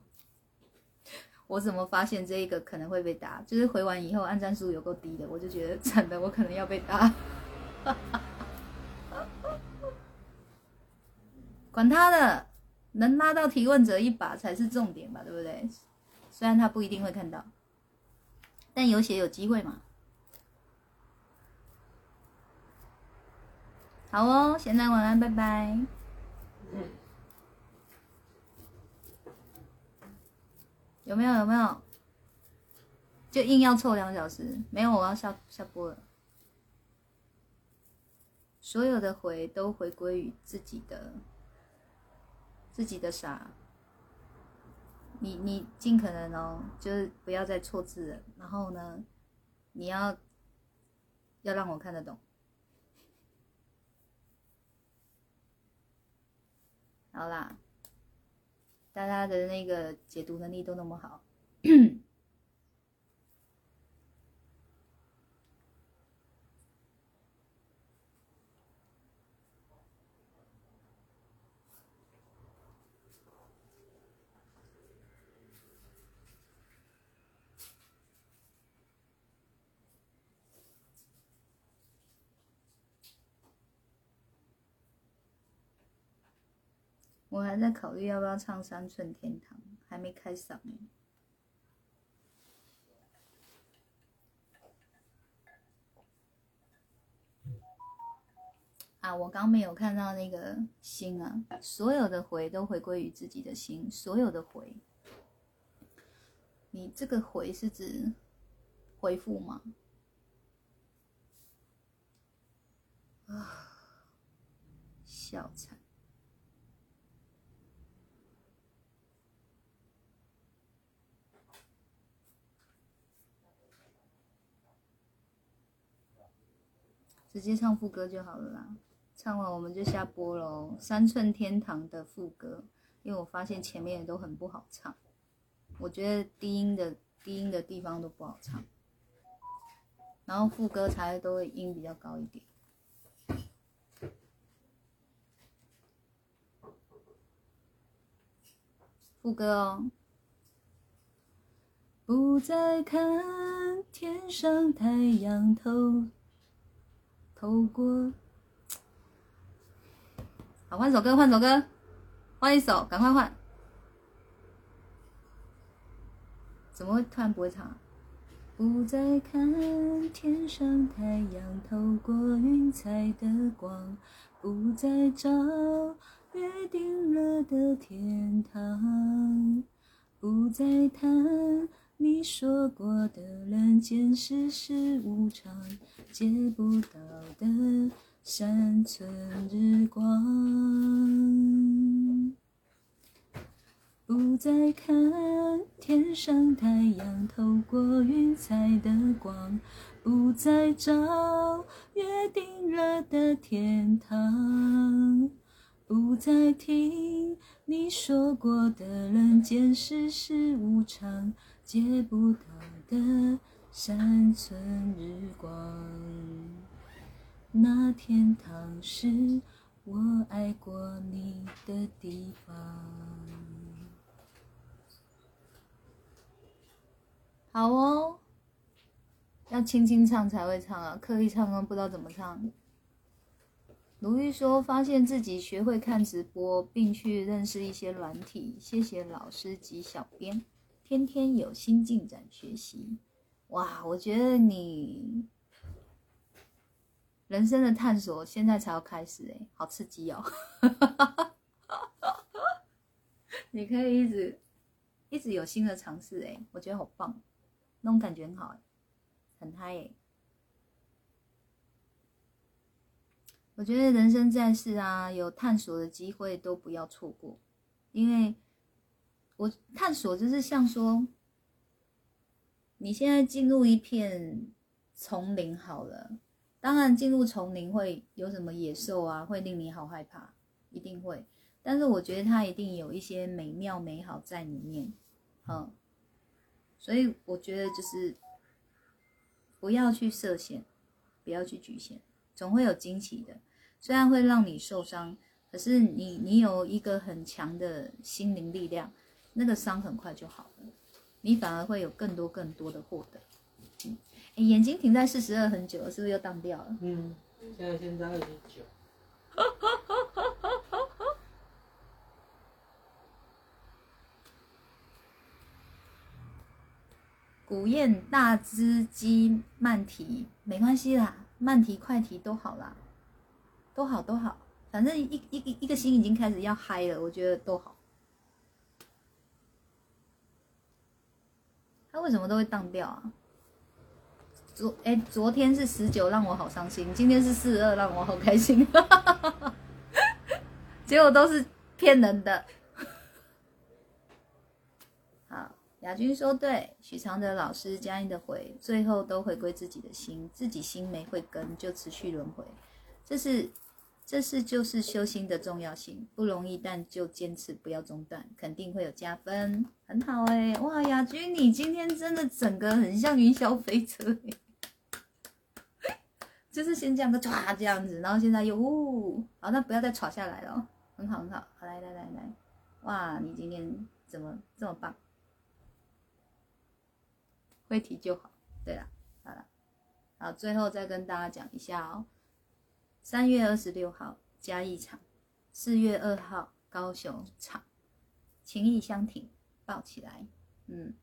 我怎么发现这一个可能会被打？就是回完以后按战数有够低的，我就觉得 惨的，我可能要被打。管他的。能拉到提问者一把才是重点吧，对不对？虽然他不一定会看到，但有写有机会嘛。好哦，现在晚安，拜拜。有没有？有没有？就硬要凑两小时？没有，我要下下播了。所有的回都回归于自己的。自己的傻，你你尽可能哦，就是不要再错字了。然后呢，你要要让我看得懂。好啦，大家的那个解读能力都那么好。我还在考虑要不要唱《三寸天堂》，还没开嗓呢。啊，我刚没有看到那个心啊，所有的回都回归于自己的心，所有的回。你这个回是指回复吗？啊，笑惨。直接唱副歌就好了啦，唱完我们就下播喽。三寸天堂的副歌，因为我发现前面都很不好唱，我觉得低音的低音的地方都不好唱，然后副歌才都会音比较高一点。副歌哦，不再看天上太阳透。透过，好，换首歌，换首歌，换一首，赶快换。怎么会突然不会唱？不再看天上太阳透过云彩的光，不再找约定了的天堂，不再谈你说过的人间世事无常，借不到的山村日光。不再看天上太阳透过云彩的光，不再找约定了的天堂，不再听你说过的人间世事无常，借不到的山村日光。那天堂是我爱过你的地方。好哦，要轻轻唱才会唱啊，刻意唱歌不知道怎么唱。卢玉说，发现自己学会看直播，并去认识一些软体，谢谢老师及小编，天天有新进展学习。哇，我觉得你人生的探索现在才要开始哎，好刺激哦！你可以一直一直有新的尝试哎，我觉得好棒。那种感觉很好，很嗨诶！我觉得人生在世啊，有探索的机会都不要错过，因为我探索就是像说，你现在进入一片丛林好了，当然进入丛林会有什么野兽啊，会令你好害怕，一定会，但是我觉得它一定有一些美妙美好在里面，嗯。所以我觉得就是不要去设限，不要去局限，总会有惊喜的。虽然会让你受伤，可是你你有一个很强的心灵力量，那个伤很快就好了，你反而会有更多更多的获得。嗯，眼睛停在四十二很久了，是不是又荡掉了？嗯，现在现在二十九。古燕大只鸡慢提没关系啦，慢提快提都好啦，都好都好，反正一一一一个心已经开始要嗨了，我觉得都好。他为什么都会荡掉啊？昨哎，昨天是十九，让我好伤心；今天是四十二，让我好开心。结果都是骗人的。好亚军说：“对，许常德老师嘉音的回，最后都回归自己的心，自己心没慧根，就持续轮回。这是，这是就是修心的重要性，不容易，但就坚持不要中断，肯定会有加分。很好哎，哇，亚军你今天真的整个很像云霄飞车 就是先这样个唰这样子，然后现在又呜，好，那不要再唰下来了，很好很好，好来来来来，哇，你今天怎么这么棒？”会提就好。对了，好了，好，最后再跟大家讲一下哦。三月二十六号嘉义场，四月二号高雄场，情意相挺，抱起来，嗯，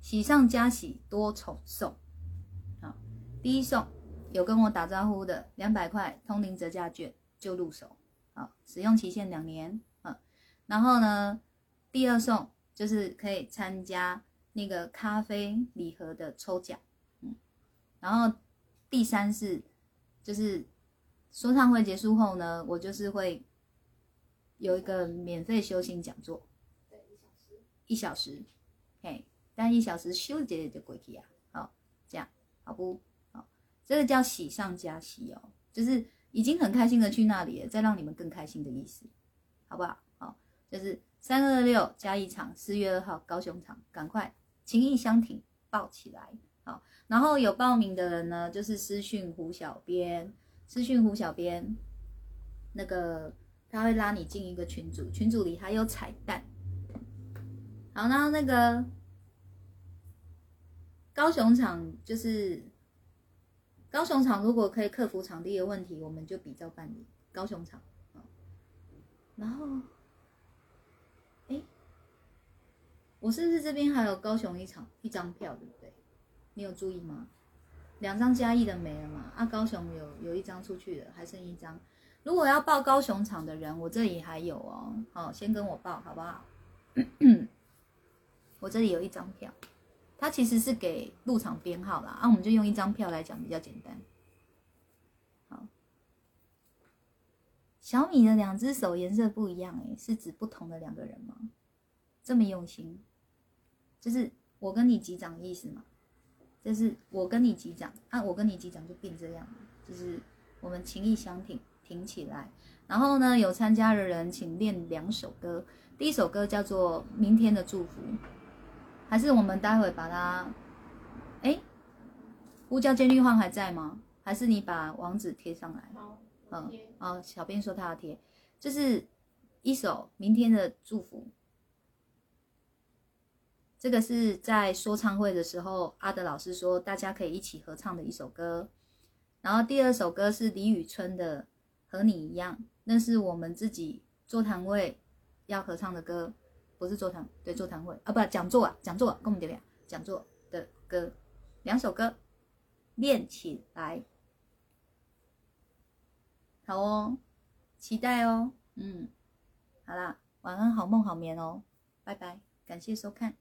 喜上加喜，多重送。好，第一送有跟我打招呼的两百块通灵折价券就入手，好，使用期限两年，嗯，然后呢，第二送就是可以参加。那个咖啡礼盒的抽奖，嗯，然后第三是就是说唱会结束后呢，我就是会有一个免费修行讲座，对，一小时，一小时，嘿，但一小时修结就过去啊，好，这样好不？好，这个叫喜上加喜哦，就是已经很开心的去那里了，再让你们更开心的意思，好不好？好，就是三二六加一场，四月二号高雄场，赶快。情意相挺，抱起来，好。然后有报名的人呢，就是私讯胡小编，私讯胡小编，那个他会拉你进一个群组，群组里还有彩蛋。好，然后那个高雄场就是高雄场，如果可以克服场地的问题，我们就比照办理高雄场。然后哎。我是不是这边还有高雄一场一张票，对不对？你有注意吗？两张嘉义的没了嘛？啊，高雄有有一张出去了，还剩一张。如果要报高雄场的人，我这里还有哦。好，先跟我报好不好？我这里有一张票，它其实是给入场编号啦。啊，我们就用一张票来讲比较简单。好，小米的两只手颜色不一样，诶，是指不同的两个人吗？这么用心，就是我跟你击掌的意思吗？就是我跟你击掌，啊，我跟你击掌就变这样，就是我们情意相挺。挺起来，然后呢，有参加的人请练两首歌。第一首歌叫做《明天的祝福》，还是我们待会把它？哎，呼叫监狱换还在吗？还是你把网址贴上来？好，嗯，哦，小编说他要贴，就是一首《明天的祝福》。这个是在说唱会的时候，阿德老师说大家可以一起合唱的一首歌。然后第二首歌是李宇春的。和你一样，那是我们自己座谈会要合唱的歌，不是座谈对座谈会啊，不讲座啊，讲座跟我们这边讲座的歌，两首歌练起来，好哦，期待哦，嗯，好啦，晚安，好梦好眠哦，拜拜，感谢收看。